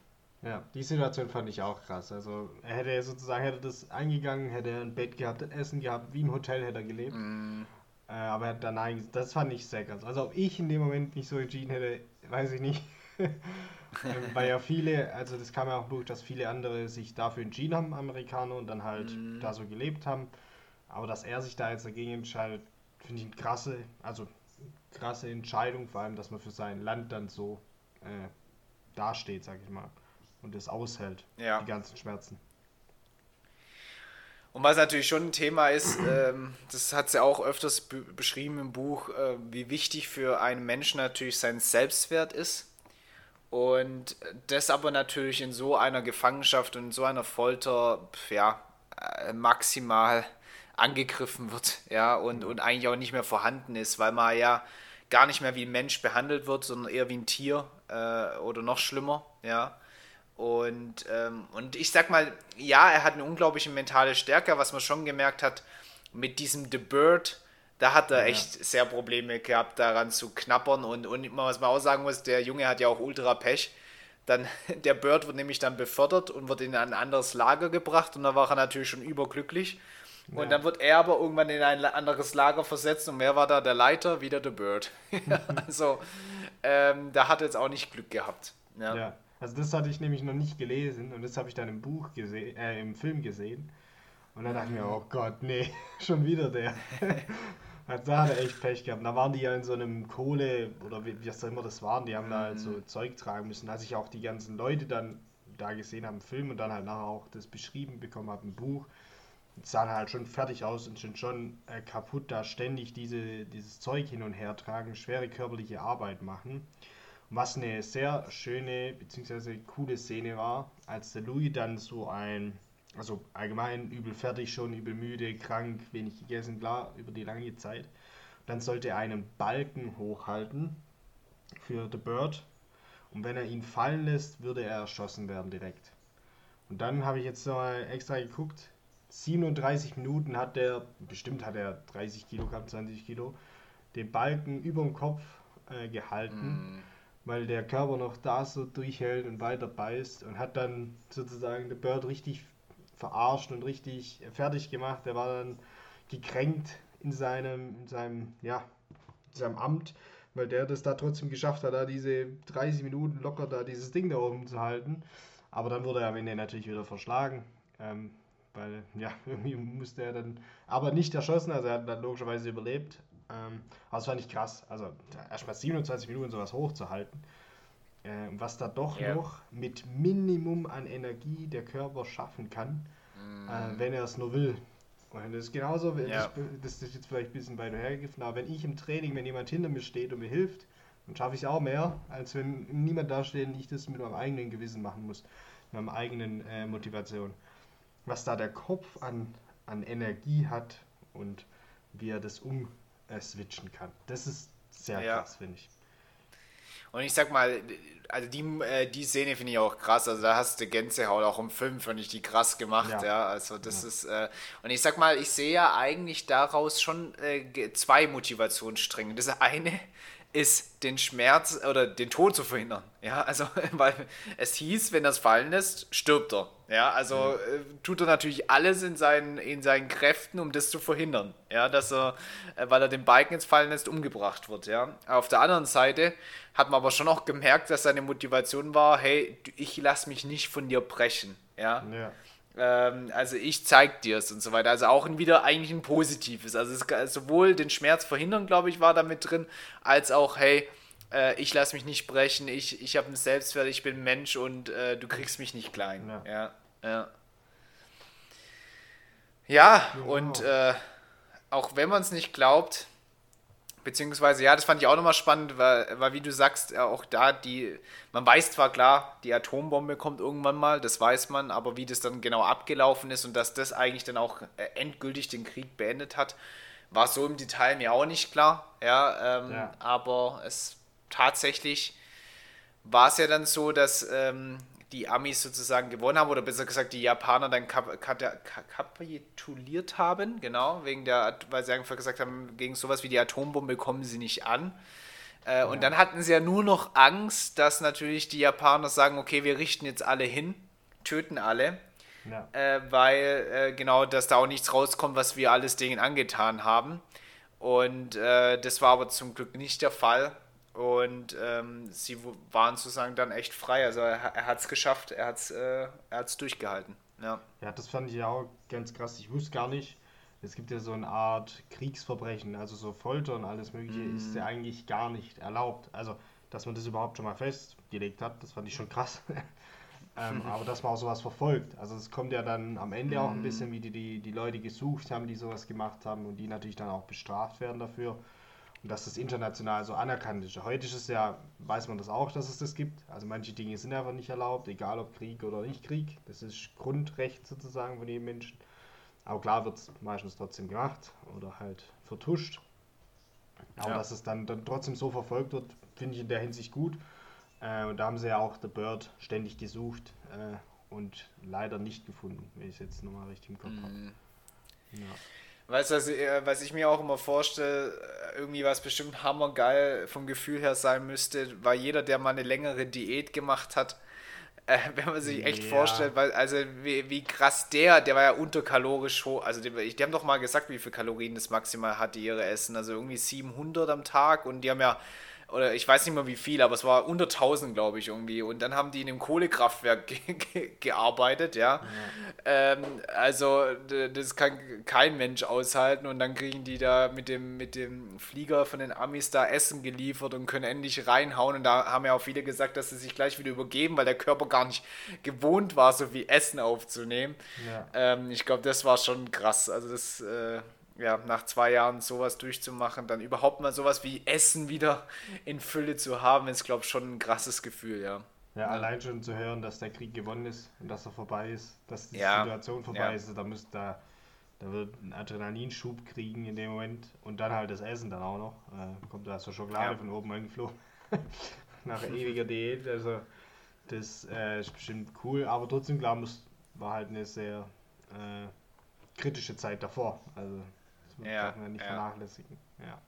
Ja, die Situation fand ich auch krass. Also er hätte sozusagen hätte das eingegangen, hätte er ein Bett gehabt, ein Essen gehabt, wie im Hotel hätte er gelebt. Mm. Äh, aber er hat dann eigentlich, das fand ich sehr krass. Also ob ich in dem Moment nicht so entschieden hätte, weiß ich nicht. ähm, weil ja viele, also das kam ja auch Buch, dass viele andere sich dafür entschieden haben, Amerikaner, und dann halt mm. da so gelebt haben. Aber dass er sich da jetzt dagegen entscheidet, finde ich eine krasse, also krasse Entscheidung, vor allem, dass man für sein Land dann so äh, dasteht, sag ich mal und es aushält, ja. die ganzen Schmerzen. Und was natürlich schon ein Thema ist, ähm, das hat sie ja auch öfters beschrieben im Buch, äh, wie wichtig für einen Menschen natürlich sein Selbstwert ist. Und das aber natürlich in so einer Gefangenschaft und in so einer Folter, ja, äh, maximal angegriffen wird, ja, und, und eigentlich auch nicht mehr vorhanden ist, weil man ja gar nicht mehr wie ein Mensch behandelt wird, sondern eher wie ein Tier äh, oder noch schlimmer, ja. Und, ähm, und ich sag mal, ja, er hat eine unglaubliche mentale Stärke, was man schon gemerkt hat, mit diesem The Bird, da hat er ja. echt sehr Probleme gehabt, daran zu knappern. Und, und was man auch sagen muss, der Junge hat ja auch ultra Pech. Dann, der Bird wird nämlich dann befördert und wird in ein anderes Lager gebracht und da war er natürlich schon überglücklich. Ja. Und dann wird er aber irgendwann in ein anderes Lager versetzt und wer war da der Leiter? Wieder der Bird. also, ähm, da hat er jetzt auch nicht Glück gehabt. Ja. ja. also das hatte ich nämlich noch nicht gelesen und das habe ich dann im Buch gesehen, äh, im Film gesehen. Und dann dachte ich mir, oh Gott, nee, schon wieder der. da hat er echt Pech gehabt. Da waren die ja in so einem Kohle, oder wie, wie auch immer das waren, die haben da halt so mhm. Zeug tragen müssen. Als ich auch die ganzen Leute dann da gesehen habe im Film und dann halt nachher auch das beschrieben bekommen habe im Buch, sahen halt schon fertig aus und sind schon äh, kaputt, da ständig diese, dieses Zeug hin und her tragen, schwere körperliche Arbeit machen. Was eine sehr schöne bzw. coole Szene war, als der Louis dann so ein also allgemein übel fertig schon, übel müde, krank, wenig gegessen, klar, über die lange Zeit. Dann sollte er einen Balken hochhalten für The Bird. Und wenn er ihn fallen lässt, würde er erschossen werden direkt. Und dann habe ich jetzt mal extra geguckt. 37 Minuten hat der, bestimmt hat er 30 Kilo gehabt, 20 Kilo, den Balken über dem Kopf äh, gehalten, mm. weil der Körper noch da so durchhält und weiter beißt und hat dann sozusagen The Bird richtig verarscht und richtig fertig gemacht. Der war dann gekränkt in seinem, in seinem, ja, in seinem Amt, weil der das da trotzdem geschafft hat, da diese 30 Minuten locker da dieses Ding da oben zu halten. Aber dann wurde er am Ende natürlich wieder verschlagen. Ähm, weil, ja, irgendwie musste er dann, aber nicht erschossen, also er hat dann logischerweise überlebt. Ähm, aber das fand ich krass. Also erstmal 27 Minuten sowas hochzuhalten äh, was da doch yeah. noch mit Minimum an Energie der Körper schaffen kann, mm. äh, wenn er es nur will. Und das ist genauso, yeah. das, das, ist jetzt vielleicht ein bisschen weiter hergegriffen, aber wenn ich im Training, wenn jemand hinter mir steht und mir hilft, dann schaffe ich es auch mehr, als wenn niemand da steht und ich das mit meinem eigenen Gewissen machen muss, mit meiner eigenen äh, Motivation. Was da der Kopf an, an Energie hat und wie er das umswitchen kann. Das ist sehr ja. krass, finde ich. Und ich sag mal, also die, äh, die Szene finde ich auch krass. Also da hast du Gänsehaut auch im Film, finde ich die krass gemacht. Ja, ja. also das ja. ist. Äh, und ich sag mal, ich sehe ja eigentlich daraus schon äh, zwei Motivationsstränge. Das eine ist, den Schmerz oder den Tod zu verhindern. Ja, also, weil es hieß, wenn das fallen lässt, stirbt er. Ja, also äh, tut er natürlich alles in seinen, in seinen Kräften, um das zu verhindern. Ja, dass er, äh, weil er den Balken ins Fallen lässt, umgebracht wird. Ja, auf der anderen Seite hat man aber schon auch gemerkt, dass seine Motivation war: hey, ich lasse mich nicht von dir brechen. Ja. ja. Ähm, also ich zeig dir es und so weiter. Also auch wieder eigentlich ein positives. Also es, sowohl den Schmerz verhindern, glaube ich, war da mit drin, als auch, hey, äh, ich lasse mich nicht brechen, ich, ich habe einen Selbstwert, ich bin Mensch und äh, du kriegst mich nicht klein. Ja, ja. Ja, ja genau. und äh, auch wenn man es nicht glaubt, Beziehungsweise, ja, das fand ich auch nochmal spannend, weil, weil, wie du sagst, auch da die, man weiß zwar klar, die Atombombe kommt irgendwann mal, das weiß man, aber wie das dann genau abgelaufen ist und dass das eigentlich dann auch äh, endgültig den Krieg beendet hat, war so im Detail mir auch nicht klar. Ja, ähm, ja. aber es tatsächlich war es ja dann so, dass ähm, die Amis sozusagen gewonnen haben, oder besser gesagt die Japaner dann kap kapituliert haben, genau, wegen der, weil sie einfach gesagt haben, gegen sowas wie die Atombombe kommen sie nicht an. Äh, ja. Und dann hatten sie ja nur noch Angst, dass natürlich die Japaner sagen, okay, wir richten jetzt alle hin, töten alle. Ja. Äh, weil äh, genau, dass da auch nichts rauskommt, was wir alles denen angetan haben. Und äh, das war aber zum Glück nicht der Fall. Und ähm, sie waren sozusagen dann echt frei. Also er, er hat es geschafft, er hat es äh, durchgehalten. Ja. ja, das fand ich ja auch ganz krass. Ich wusste gar nicht, es gibt ja so eine Art Kriegsverbrechen, also so Folter und alles Mögliche mm. ist ja eigentlich gar nicht erlaubt. Also, dass man das überhaupt schon mal festgelegt hat, das fand ich schon krass. ähm, aber dass man auch sowas verfolgt. Also es kommt ja dann am Ende mm. auch ein mhm. bisschen, wie die, die, die Leute gesucht haben, die sowas gemacht haben und die natürlich dann auch bestraft werden dafür dass das international so anerkannt ist. Heute ist es ja, weiß man das auch, dass es das gibt. Also manche Dinge sind einfach nicht erlaubt, egal ob Krieg oder nicht Krieg. Das ist Grundrecht sozusagen von jedem Menschen. Aber klar wird es meistens trotzdem gemacht oder halt vertuscht. Aber ja. dass es dann, dann trotzdem so verfolgt wird, finde ich in der Hinsicht gut. Äh, und da haben sie ja auch The Bird ständig gesucht äh, und leider nicht gefunden, wenn ich es jetzt nochmal richtig im Kopf mm. habe. Mhm. Ja. Weißt du, was, äh, was ich mir auch immer vorstelle, äh, irgendwie was bestimmt hammergeil vom Gefühl her sein müsste, war jeder, der mal eine längere Diät gemacht hat, äh, wenn man sich echt ja. vorstellt, weil, also wie, wie krass der, der war ja unterkalorisch hoch, also die, die haben doch mal gesagt, wie viel Kalorien das maximal hatte ihre Essen, also irgendwie 700 am Tag und die haben ja oder ich weiß nicht mehr wie viel, aber es war unter 1000, glaube ich, irgendwie. Und dann haben die in einem Kohlekraftwerk ge ge gearbeitet, ja. ja. Ähm, also, das kann kein Mensch aushalten. Und dann kriegen die da mit dem, mit dem Flieger von den Amis da Essen geliefert und können endlich reinhauen. Und da haben ja auch viele gesagt, dass sie sich gleich wieder übergeben, weil der Körper gar nicht gewohnt war, so viel Essen aufzunehmen. Ja. Ähm, ich glaube, das war schon krass. Also, das. Äh, ja, nach zwei Jahren sowas durchzumachen, dann überhaupt mal sowas wie Essen wieder in Fülle zu haben, ist, glaube ich, schon ein krasses Gefühl, ja. Ja, ja, allein schon zu hören, dass der Krieg gewonnen ist und dass er vorbei ist, dass die ja. Situation vorbei ja. ist, da müsste da, da wird ein Adrenalinschub kriegen in dem Moment und dann halt das Essen dann auch noch. Äh, kommt da so Schokolade von oben eingeflogen. nach ewiger Diät, also das äh, ist bestimmt cool, aber trotzdem, klar, war halt eine sehr äh, kritische Zeit davor. Also ja, darf man nicht ja. vernachlässigen. Ja.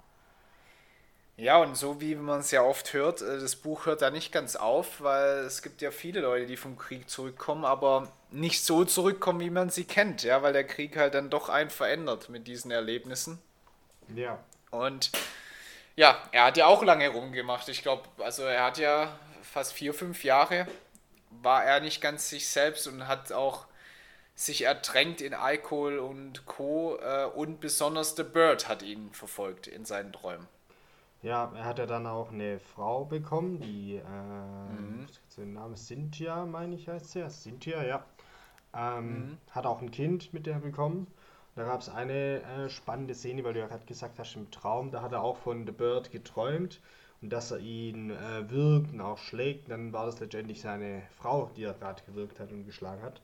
Ja, und so wie man es ja oft hört, äh, das Buch hört da nicht ganz auf, weil es gibt ja viele Leute, die vom Krieg zurückkommen, aber nicht so zurückkommen, wie man sie kennt, ja, weil der Krieg halt dann doch einen verändert mit diesen Erlebnissen. Ja. Und ja, er hat ja auch lange rumgemacht. Ich glaube, also er hat ja fast vier, fünf Jahre, war er nicht ganz sich selbst und hat auch sich ertränkt in Alkohol und Co. Äh, und besonders The Bird hat ihn verfolgt in seinen Träumen. Ja, er hat ja dann auch eine Frau bekommen, die, äh, mhm. den Namen Cynthia, meine ich, heißt sie. Cynthia, ja. Ähm, mhm. Hat auch ein Kind mit der bekommen. Da gab es eine äh, spannende Szene, weil du ja gerade gesagt hast, im Traum, da hat er auch von The Bird geträumt und dass er ihn äh, wirkt und auch schlägt. Dann war das letztendlich seine Frau, die er gerade gewirkt hat und geschlagen hat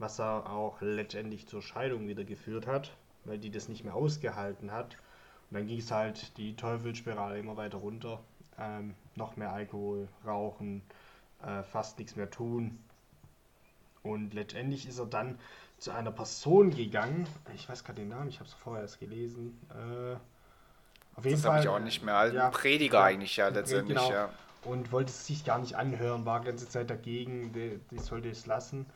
was er auch letztendlich zur Scheidung wieder geführt hat, weil die das nicht mehr ausgehalten hat. Und dann ging es halt die Teufelsspirale immer weiter runter. Ähm, noch mehr Alkohol, Rauchen, äh, fast nichts mehr tun. Und letztendlich ist er dann zu einer Person gegangen. Ich weiß gerade den Namen, ich habe es vorher erst gelesen. Äh, auf jeden das habe ich auch nicht mehr. Also ja, Prediger ja, eigentlich ja letztendlich, genau. ja. Und wollte es sich gar nicht anhören, war die ganze Zeit dagegen, die, die sollte es lassen.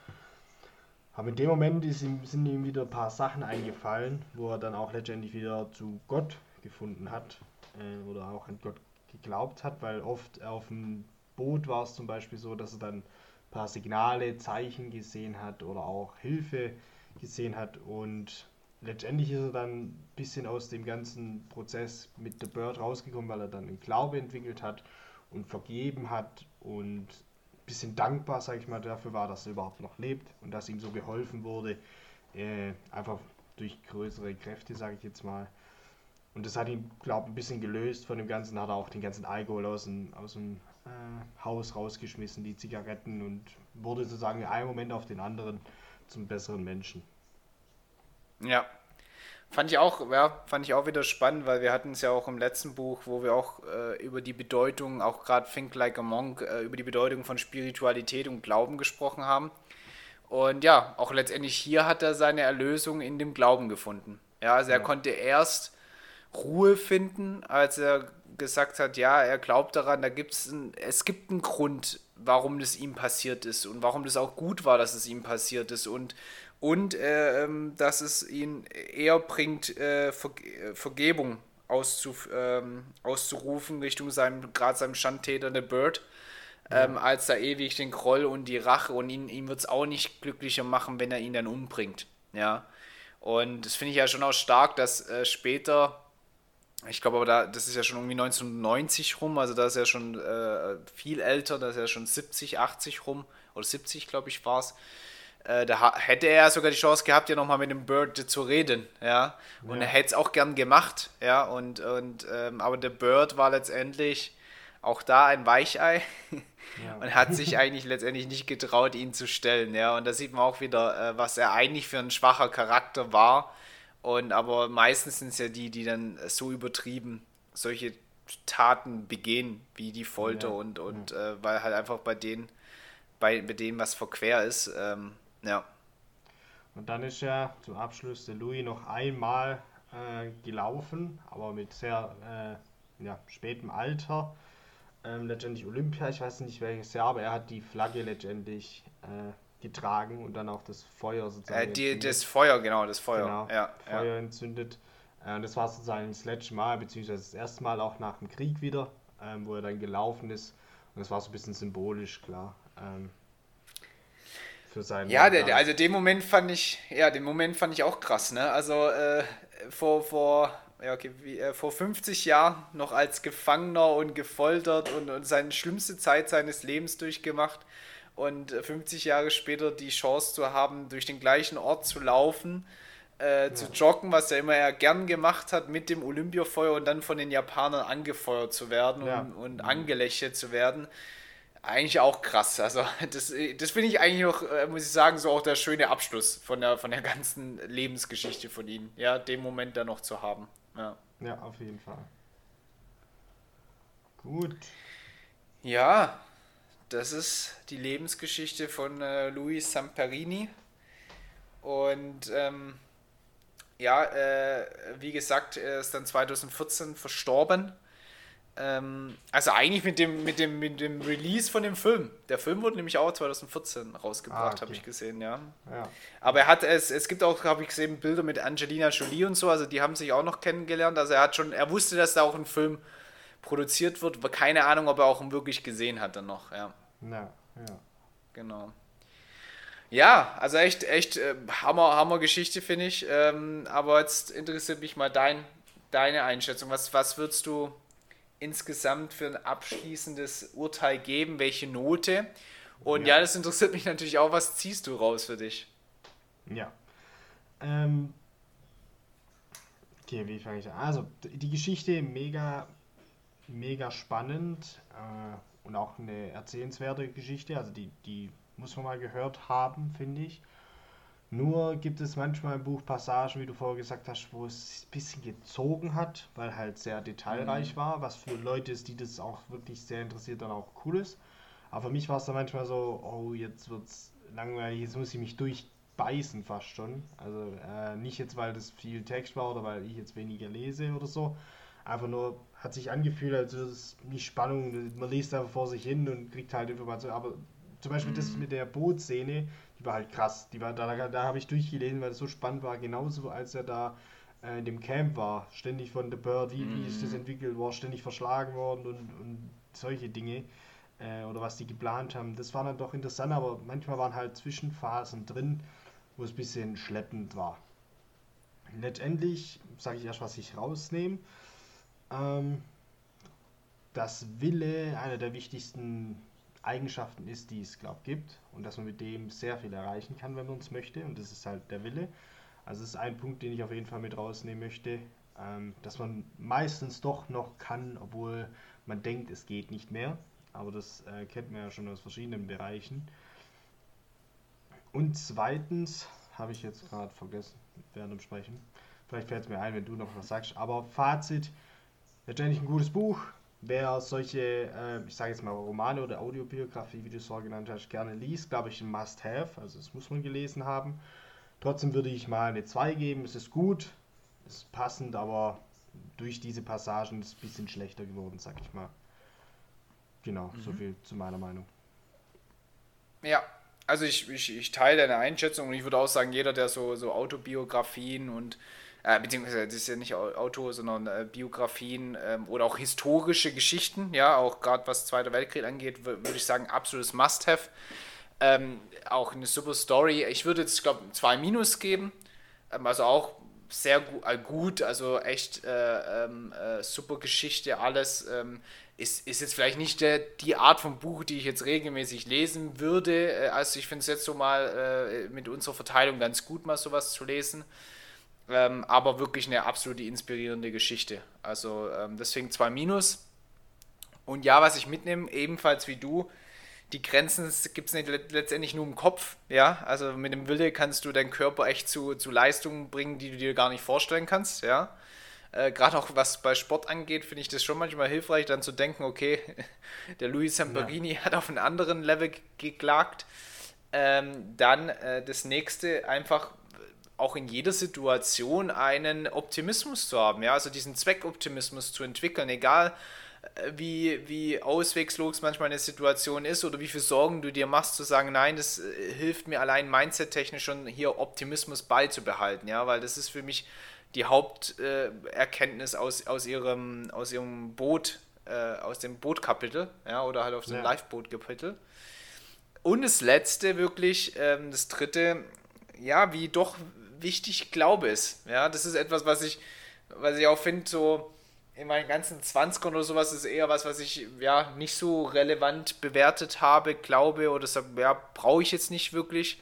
Aber in dem Moment ihm, sind ihm wieder ein paar Sachen eingefallen, wo er dann auch letztendlich wieder zu Gott gefunden hat äh, oder auch an Gott geglaubt hat, weil oft auf dem Boot war es zum Beispiel so, dass er dann ein paar Signale, Zeichen gesehen hat oder auch Hilfe gesehen hat. Und letztendlich ist er dann ein bisschen aus dem ganzen Prozess mit The Bird rausgekommen, weil er dann einen Glaube entwickelt hat und vergeben hat und bisschen dankbar, sage ich mal, dafür war, dass er überhaupt noch lebt und dass ihm so geholfen wurde, äh, einfach durch größere Kräfte, sage ich jetzt mal. Und das hat ihn, glaube ich, ein bisschen gelöst von dem Ganzen, hat er auch den ganzen Alkohol aus dem, aus dem äh, Haus rausgeschmissen, die Zigaretten und wurde sozusagen in einem Moment auf den anderen zum besseren Menschen. Ja, Fand ich auch, ja, fand ich auch wieder spannend, weil wir hatten es ja auch im letzten Buch, wo wir auch äh, über die Bedeutung, auch gerade Think Like a Monk, äh, über die Bedeutung von Spiritualität und Glauben gesprochen haben. Und ja, auch letztendlich hier hat er seine Erlösung in dem Glauben gefunden. Ja, also er ja. konnte erst Ruhe finden, als er gesagt hat, ja, er glaubt daran, da gibt's ein, es gibt einen Grund, warum das ihm passiert ist und warum das auch gut war, dass es ihm passiert ist und und äh, ähm, dass es ihn eher bringt, äh, Ver äh, Vergebung auszuf ähm, auszurufen Richtung seinem, gerade seinem Schandtäter, The Bird, ähm, als da ewig den Groll und die Rache und ihn, ihn wird es auch nicht glücklicher machen, wenn er ihn dann umbringt. Ja. Und das finde ich ja schon auch stark, dass äh, später, ich glaube aber, da, das ist ja schon irgendwie 1990 rum, also da ist er schon äh, viel älter, da ist er schon 70, 80 rum, oder 70, glaube ich, war es äh, da hätte er sogar die Chance gehabt, ja nochmal mit dem Bird zu reden, ja. Und ja. er hätte es auch gern gemacht, ja. Und, und ähm, aber der Bird war letztendlich auch da ein Weichei ja. und hat sich eigentlich letztendlich nicht getraut, ihn zu stellen, ja. Und da sieht man auch wieder, äh, was er eigentlich für ein schwacher Charakter war. Und aber meistens sind es ja die, die dann so übertrieben solche Taten begehen, wie die Folter ja. und, und. Äh, weil halt einfach bei denen, bei, bei denen was verquer ist. Ähm, ja. Und dann ist ja zum Abschluss der Louis noch einmal äh, gelaufen, aber mit sehr äh, ja, spätem Alter. Ähm, letztendlich Olympia, ich weiß nicht welches Jahr, aber er hat die Flagge letztendlich äh, getragen und dann auch das Feuer sozusagen. Äh, die, das Feuer, genau, das Feuer. Genau, ja, Feuer ja. entzündet. Äh, und das war sozusagen das letzte Mal, beziehungsweise das erste Mal auch nach dem Krieg wieder, ähm, wo er dann gelaufen ist. Und das war so ein bisschen symbolisch, klar. Ähm, für seinen. Ja, der, also den Moment fand ich, ja, den Moment fand ich auch krass, ne? Also äh, vor, vor, ja, okay, wie, äh, vor 50 Jahren noch als Gefangener und gefoltert und, und seine schlimmste Zeit seines Lebens durchgemacht. Und 50 Jahre später die Chance zu haben, durch den gleichen Ort zu laufen äh, ja. zu joggen, was er immer ja gern gemacht hat mit dem Olympiafeuer und dann von den Japanern angefeuert zu werden ja. und, und angelächelt zu werden. Eigentlich auch krass. Also, das, das finde ich eigentlich noch, äh, muss ich sagen, so auch der schöne Abschluss von der, von der ganzen Lebensgeschichte von ihm. Ja, den Moment da noch zu haben. Ja, ja auf jeden Fall. Gut. Ja, das ist die Lebensgeschichte von äh, Luis Samperini. Und ähm, ja, äh, wie gesagt, er ist dann 2014 verstorben. Ähm, also eigentlich mit dem, mit, dem, mit dem Release von dem Film. Der Film wurde nämlich auch 2014 rausgebracht, ah, okay. habe ich gesehen, ja. ja. Aber er hat es, es gibt auch, habe ich gesehen, Bilder mit Angelina Jolie und so, also die haben sich auch noch kennengelernt. Also er hat schon, er wusste, dass da auch ein Film produziert wird, aber keine Ahnung, ob er auch ihn wirklich gesehen hat dann noch, ja. Ja, ja. Genau. Ja, also echt, echt äh, Hammer, Hammer Geschichte, finde ich. Ähm, aber jetzt interessiert mich mal dein, deine Einschätzung. Was, was würdest du insgesamt für ein abschließendes Urteil geben? Welche Note? Und ja, ja das interessiert mich natürlich auch. Was ziehst du raus für dich? Ja. Ähm, okay, wie fange ich an? Also, die Geschichte mega, mega spannend äh, und auch eine erzählenswerte Geschichte. Also, die, die muss man mal gehört haben, finde ich. Nur gibt es manchmal im Buch Passagen, wie du vorher gesagt hast, wo es ein bisschen gezogen hat, weil halt sehr detailreich mhm. war, was für Leute ist, die das auch wirklich sehr interessiert, dann auch cool ist. Aber für mich war es dann manchmal so, oh, jetzt wird es langweilig, jetzt muss ich mich durchbeißen fast schon. Also äh, nicht jetzt, weil das viel Text war oder weil ich jetzt weniger lese oder so. Einfach nur hat sich angefühlt, als würde es nicht Spannung, man liest einfach vor sich hin und kriegt halt Informationen, aber zum Beispiel mhm. das mit der Bootszene, die war halt krass. Die war, da da, da habe ich durchgelesen, weil es so spannend war. Genauso als er da äh, in dem Camp war, ständig von The Bird, wie, mhm. wie ist das mhm. entwickelt worden, ständig verschlagen worden und, und solche Dinge. Äh, oder was die geplant haben. Das war dann doch interessant, aber manchmal waren halt Zwischenphasen drin, wo es ein bisschen schleppend war. Letztendlich sage ich erst, was ich rausnehme. Ähm, das Wille, einer der wichtigsten Eigenschaften ist, die es, glaube ich, gibt und dass man mit dem sehr viel erreichen kann, wenn man es möchte. Und das ist halt der Wille. Also das ist ein Punkt, den ich auf jeden Fall mit rausnehmen möchte, ähm, dass man meistens doch noch kann, obwohl man denkt, es geht nicht mehr, aber das äh, kennt man ja schon aus verschiedenen Bereichen. Und zweitens, habe ich jetzt gerade vergessen während dem Sprechen, vielleicht fällt es mir ein, wenn du noch was sagst, aber Fazit, letztendlich ein gutes Buch, Wer solche, äh, ich sage jetzt mal Romane oder Audiobiografie, wie du es vorher genannt hast, gerne liest, glaube ich, ein Must-Have. Also das muss man gelesen haben. Trotzdem würde ich mal eine 2 geben. Es ist gut, es ist passend, aber durch diese Passagen ist es ein bisschen schlechter geworden, sag ich mal. Genau, mhm. so viel zu meiner Meinung. Ja, also ich, ich, ich teile deine Einschätzung und ich würde auch sagen, jeder, der so, so Autobiografien und äh, beziehungsweise das ist ja nicht Auto, sondern äh, Biografien ähm, oder auch historische Geschichten, ja, auch gerade was Zweiter Weltkrieg angeht, würde ich sagen, absolutes Must-Have. Ähm, auch eine super Story. Ich würde jetzt, glaube ich, zwei Minus geben. Ähm, also auch sehr gu äh, gut, also echt äh, ähm, äh, super Geschichte, alles. Ähm, ist, ist jetzt vielleicht nicht der, die Art von Buch, die ich jetzt regelmäßig lesen würde. Äh, also ich finde es jetzt so mal mit unserer Verteilung ganz gut, mal sowas zu lesen. Ähm, aber wirklich eine absolut inspirierende Geschichte. Also ähm, deswegen zwei Minus. Und ja, was ich mitnehme, ebenfalls wie du, die Grenzen gibt es nicht letztendlich nur im Kopf. Ja, also mit dem Wille kannst du deinen Körper echt zu, zu Leistungen bringen, die du dir gar nicht vorstellen kannst. Ja, Äh, Gerade auch was bei Sport angeht, finde ich das schon manchmal hilfreich, dann zu denken, okay, der Luis Samperini ja. hat auf einem anderen Level geklagt. Ähm, dann äh, das nächste, einfach auch in jeder Situation einen Optimismus zu haben, ja, also diesen Zweckoptimismus zu entwickeln, egal äh, wie, wie auswegslos manchmal eine Situation ist oder wie viel Sorgen du dir machst, zu sagen, nein, das äh, hilft mir allein mindset-technisch schon hier Optimismus beizubehalten, ja, weil das ist für mich die Haupterkenntnis äh, aus, aus, ihrem, aus ihrem Boot, äh, aus dem Bootkapitel, ja, oder halt aus dem ja. Live-Boot-Kapitel. Und das letzte wirklich, ähm, das dritte, ja, wie doch wichtig Glaube ist. Ja, das ist etwas, was ich, was ich auch finde, so in meinen ganzen 20ern oder sowas ist eher was, was ich ja nicht so relevant bewertet habe, glaube oder so, ja, brauche ich jetzt nicht wirklich.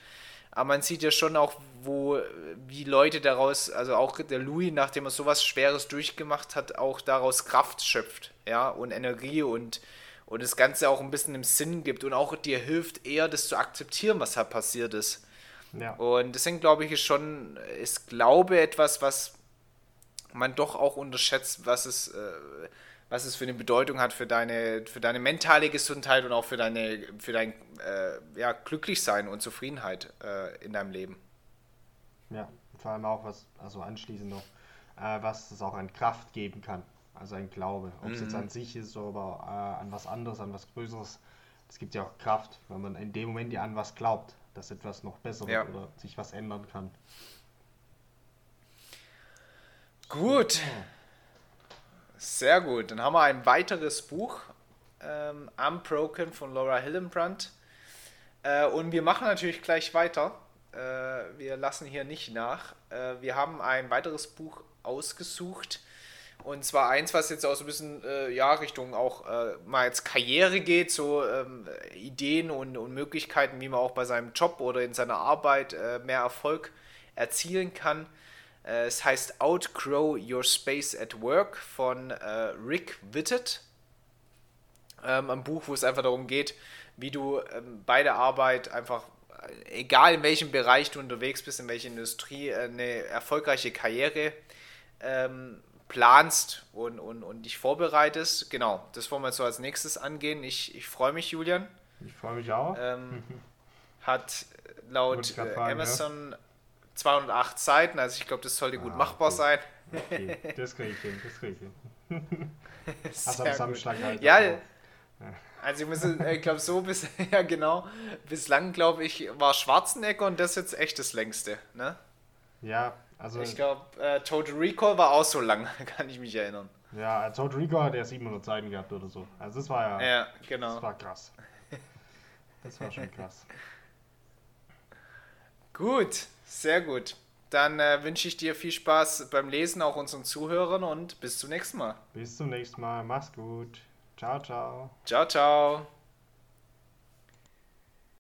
Aber man sieht ja schon auch, wo, wie Leute daraus, also auch der Louis, nachdem er sowas Schweres durchgemacht hat, auch daraus Kraft schöpft, ja, und Energie und, und das Ganze auch ein bisschen im Sinn gibt und auch dir hilft, eher das zu akzeptieren, was da passiert ist. Ja. Und deswegen glaube ich, ist schon, ist Glaube etwas, was man doch auch unterschätzt, was es, äh, was es für eine Bedeutung hat für deine, für deine mentale Gesundheit und auch für, deine, für dein äh, ja, Glücklichsein und Zufriedenheit äh, in deinem Leben. Ja, vor allem auch was, also anschließend noch, äh, was es auch an Kraft geben kann. Also ein Glaube. Ob es mhm. jetzt an sich ist oder äh, an was anderes, an was Größeres. Es gibt ja auch Kraft, wenn man in dem Moment ja an was glaubt, dass etwas noch besser ja. wird oder sich was ändern kann. Gut. Sehr gut. Dann haben wir ein weiteres Buch, ähm, Unbroken von Laura Hillenbrand. Äh, und wir machen natürlich gleich weiter. Äh, wir lassen hier nicht nach. Äh, wir haben ein weiteres Buch ausgesucht. Und zwar eins, was jetzt auch so ein bisschen äh, ja, Richtung auch äh, mal jetzt Karriere geht, so ähm, Ideen und, und Möglichkeiten, wie man auch bei seinem Job oder in seiner Arbeit äh, mehr Erfolg erzielen kann. Äh, es heißt Outgrow Your Space at Work von äh, Rick Witted. Ähm, ein Buch, wo es einfach darum geht, wie du ähm, bei der Arbeit einfach, äh, egal in welchem Bereich du unterwegs bist, in welcher Industrie, eine erfolgreiche Karriere ähm, planst und, und, und dich vorbereitest. Genau, das wollen wir jetzt so als nächstes angehen. Ich, ich freue mich, Julian. Ich freue mich auch. Ähm, hat laut äh, Amazon ja. 208 Seiten, also ich glaube, das sollte gut ah, machbar okay. sein. Okay. Das kriege ich hin, das kriege ich hin. also am Samstag halt. Ja, ja, also ich muss, äh, ich glaube so bis, ja genau, bislang glaube ich war Schwarzenegger und das jetzt echt das längste, ne? Ja, also... Ich glaube, äh, Total Recall war auch so lang, kann ich mich erinnern. Ja, Total Recall hat ja 700 Seiten gehabt oder so. Also das war ja... Ja, genau. Das war krass. Das war schon krass. Gut, sehr gut. Dann äh, wünsche ich dir viel Spaß beim Lesen, auch unseren Zuhörern und bis zum nächsten Mal. Bis zum nächsten Mal. Mach's gut. Ciao, ciao. Ciao, ciao.